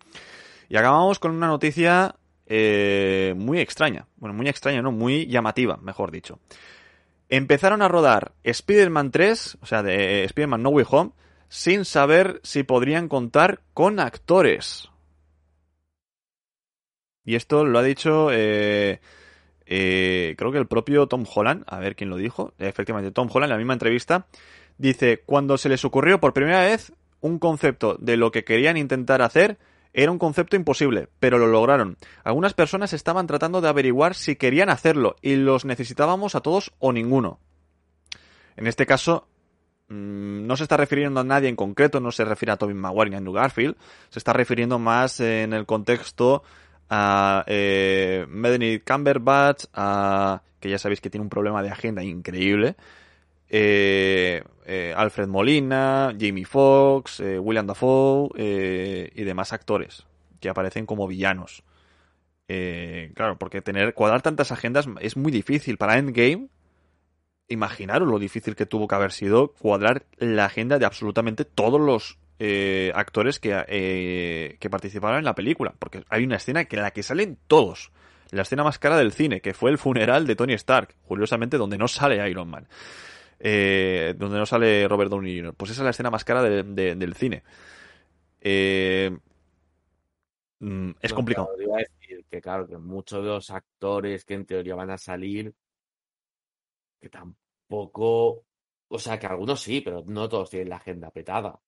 Y acabamos con una noticia eh, muy extraña. Bueno, muy extraña, ¿no? Muy llamativa, mejor dicho. Empezaron a rodar Spider-Man 3, o sea, de Spider-Man No Way Home, sin saber si podrían contar con actores. Y esto lo ha dicho, eh, eh, creo que el propio Tom Holland, a ver quién lo dijo, efectivamente Tom Holland en la misma entrevista, dice, cuando se les ocurrió por primera vez un concepto de lo que querían intentar hacer era un concepto imposible, pero lo lograron. Algunas personas estaban tratando de averiguar si querían hacerlo y los necesitábamos a todos o ninguno. En este caso, mm, no se está refiriendo a nadie en concreto, no se refiere a Tobin Maguire ni a Andrew Garfield, se está refiriendo más en el contexto a eh, Cumberbatch, a, que ya sabéis que tiene un problema de agenda increíble, eh, eh, Alfred Molina, Jamie Foxx, eh, William Dafoe eh, y demás actores que aparecen como villanos. Claro, porque tener cuadrar tantas agendas es muy difícil para Endgame. Imaginaros lo difícil que tuvo que haber sido cuadrar la agenda de absolutamente todos los eh, actores que, eh, que participaron en la película. Porque hay una escena que en la que salen todos. La escena más cara del cine, que fue el funeral de Tony Stark. Curiosamente, donde no sale Iron Man. Eh, donde no sale Robert Downey Jr. Pues esa es la escena más cara de- de- del cine. Eh, mm, es No, complicado. claro, iba a decir que claro, que muchos de los actores que en teoría van a salir, que tampoco, o sea, que algunos sí, pero no todos tienen la agenda petada.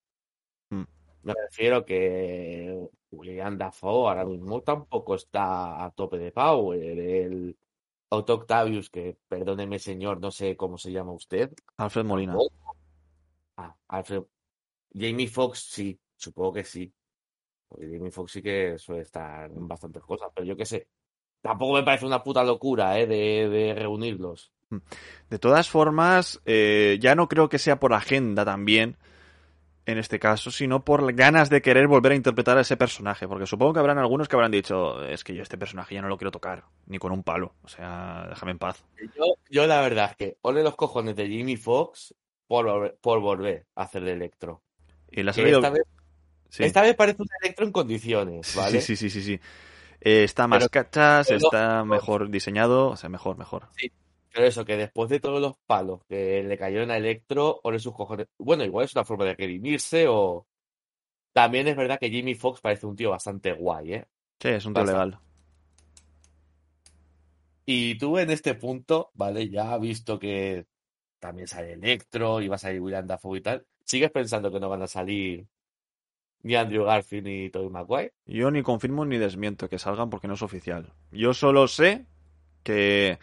Mm. Me refiero que William Dafoe ahora mismo tampoco está a tope de power. El Otto Octavius, que perdóneme señor, no sé cómo se llama usted. Alfred Molina. Ah, Alfred. Jamie Foxx sí, supongo que sí. Porque Jamie Foxx sí que suele estar en bastantes cosas, pero yo qué sé. Tampoco me parece una puta locura, ¿eh? De, de reunirlos. De todas formas, eh, ya no creo que sea por agenda también, en este caso, sino por ganas de querer volver a interpretar a ese personaje. Porque supongo que habrán algunos que habrán dicho, es que yo este personaje ya no lo quiero tocar, ni con un palo. O sea, déjame en paz. Yo, yo la verdad es que ole los cojones de Jamie Foxx por, volver- por volver a hacer de Electro. Y salido... esta, vez, sí. esta vez parece un Electro en condiciones, Sí, ¿vale? sí, sí, sí, sí. Eh, está más Pero- cachas, pero- está mejor diseñado, o sea, mejor, mejor. Pero eso, que después de todos los palos que le cayeron a Electro, ole sus cojones. Bueno, igual es una forma de redimirse o. También es verdad que Jamie Foxx parece un tío bastante guay, ¿eh? Sí, es un tío legal. Y tú en este punto, ¿vale? Ya has visto que también sale Electro y va a salir William Dafoe y tal. ¿Sigues pensando que no van a salir ni Andrew Garfield ni Tobey Maguire? Yo ni confirmo ni desmiento que salgan porque no es oficial. Yo solo sé que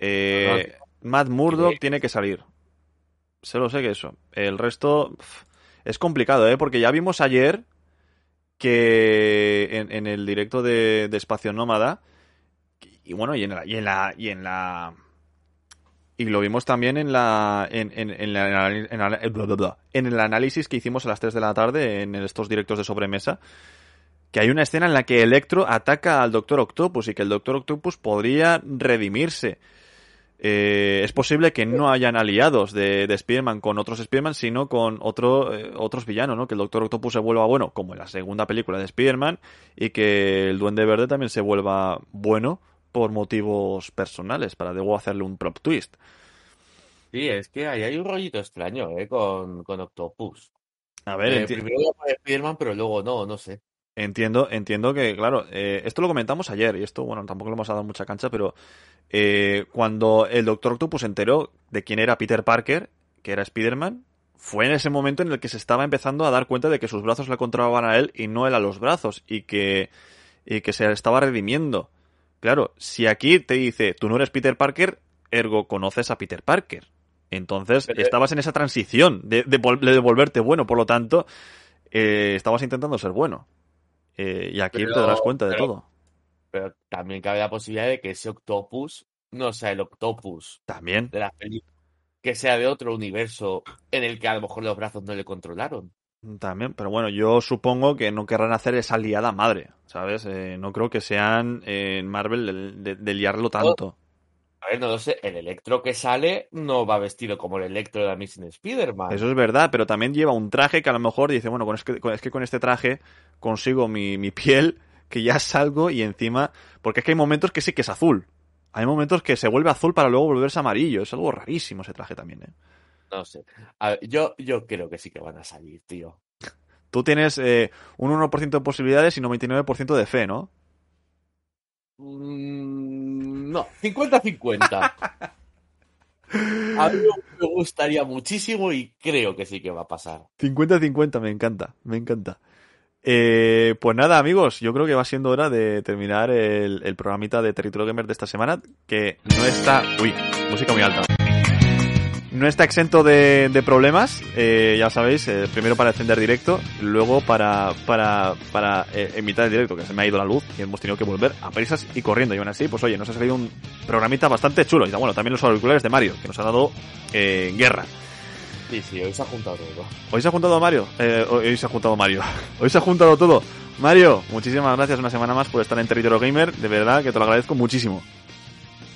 eh, Matt Murdock tiene que salir. Solo sé que eso. El resto es complicado, ¿eh? Porque ya vimos ayer que en, en el directo de, de Espacio Nómada y bueno, y en la, y en la y en la y lo vimos también en la en, en, en la- en el análisis que hicimos a las 3 de la tarde en estos directos de sobremesa que hay una escena en la que Electro ataca al Doctor Octopus y que el Doctor Octopus podría redimirse. Eh, es posible que no hayan aliados de, de Spider-Man con otros Spider-Man, sino con otro, eh, otros villanos, ¿no? Que el Doctor Octopus se vuelva bueno, como en la segunda película de Spider-Man, y que el Duende Verde también se vuelva bueno por motivos personales, para luego hacerle un prop twist. Sí, es que ahí hay un rollito extraño, ¿eh? Con, con Octopus. A ver, Eh, primero poner Spider-Man, pero luego no, no sé. Entiendo, entiendo que, claro, eh, esto lo comentamos ayer y esto, bueno, tampoco le hemos dado mucha cancha, pero eh, cuando el Doctor Octopus se enteró de quién era Peter Parker, que era Spider-Man, fue en ese momento en el que se estaba empezando a dar cuenta de que sus brazos le controlaban a él y no él a los brazos y que, y que se estaba redimiendo. Claro, si aquí te dice, tú no eres Peter Parker, ergo conoces a Peter Parker. Entonces, Pero- estabas en esa transición de, de, vol- de volverte bueno, por lo tanto, eh, estabas intentando ser bueno. Eh, y aquí Pero- te darás cuenta de pero- todo. Pero también cabe la posibilidad de que ese Octopus no sea el Octopus También. de las películas, que sea de otro universo en el que a lo mejor los brazos no le controlaron. También, pero bueno, yo supongo que no querrán hacer esa liada madre, ¿sabes? Eh, no creo que sean eh, en Marvel de, de- de liarlo tanto. A ver, no lo sé, el Electro que sale no va vestido como el Electro de Amazing Spider-Man. Eso es verdad, pero también lleva un traje que a lo mejor dice, bueno, con es, que, con- es que con este traje consigo mi, mi piel, que ya salgo y encima... Porque es que hay momentos que sí que es azul. Hay momentos que se vuelve azul para luego volverse amarillo. Es algo rarísimo ese traje también, ¿eh? No sé. A ver, yo, yo creo que sí que van a salir, tío. Tú tienes eh, un 1% de posibilidades y 99% de fe, ¿no? Mm, no, 50-50. A mí me gustaría muchísimo y creo que sí que va a pasar. 50-50, me encanta, me encanta. Eh, pues nada, amigos, yo creo que va siendo hora de terminar el, el programita de Territorio Gamer de esta semana, que no está... Uy, música muy alta. No está exento de, de problemas, eh, ya sabéis, eh, primero para encender directo, luego para, para, para eh, emitir el directo, que se me ha ido la luz y hemos tenido que volver a prisas y corriendo. Y aún así, pues oye, nos ha salido un programita bastante chulo. Y bueno, también los auriculares de Mario, que nos ha dado eh, guerra. Sí, sí, hoy se ha juntado todo. Hoy se ha juntado Mario. Eh, hoy se ha juntado Mario. Hoy se ha juntado todo. Mario, muchísimas gracias una semana más por estar en Territorio Gamer. De verdad que te lo agradezco muchísimo.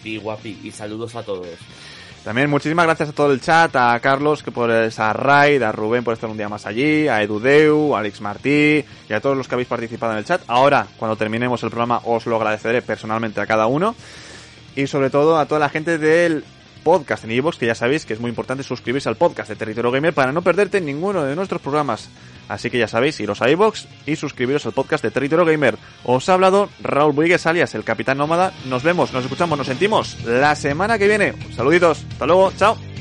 Y guapi, y saludos a todos. También muchísimas gracias a todo el chat, a Carlos que por esa raid, a Rubén por estar un día más allí, a Edudeu, a Alex Martí y a todos los que habéis participado en el chat. Ahora, cuando terminemos el programa, os lo agradeceré personalmente a cada uno. Y sobre todo a toda la gente del podcast en iVoox, que ya sabéis que es muy importante suscribirse al podcast de Territorio Gamer para no perderte ninguno de nuestros programas. Así que ya sabéis, iros a iVoox y suscribiros al podcast de Territorio Gamer. Os ha hablado Raúl Buigues alias el Capitán Nómada. Nos vemos, nos escuchamos, nos sentimos la semana que viene. Saluditos, hasta luego, chao.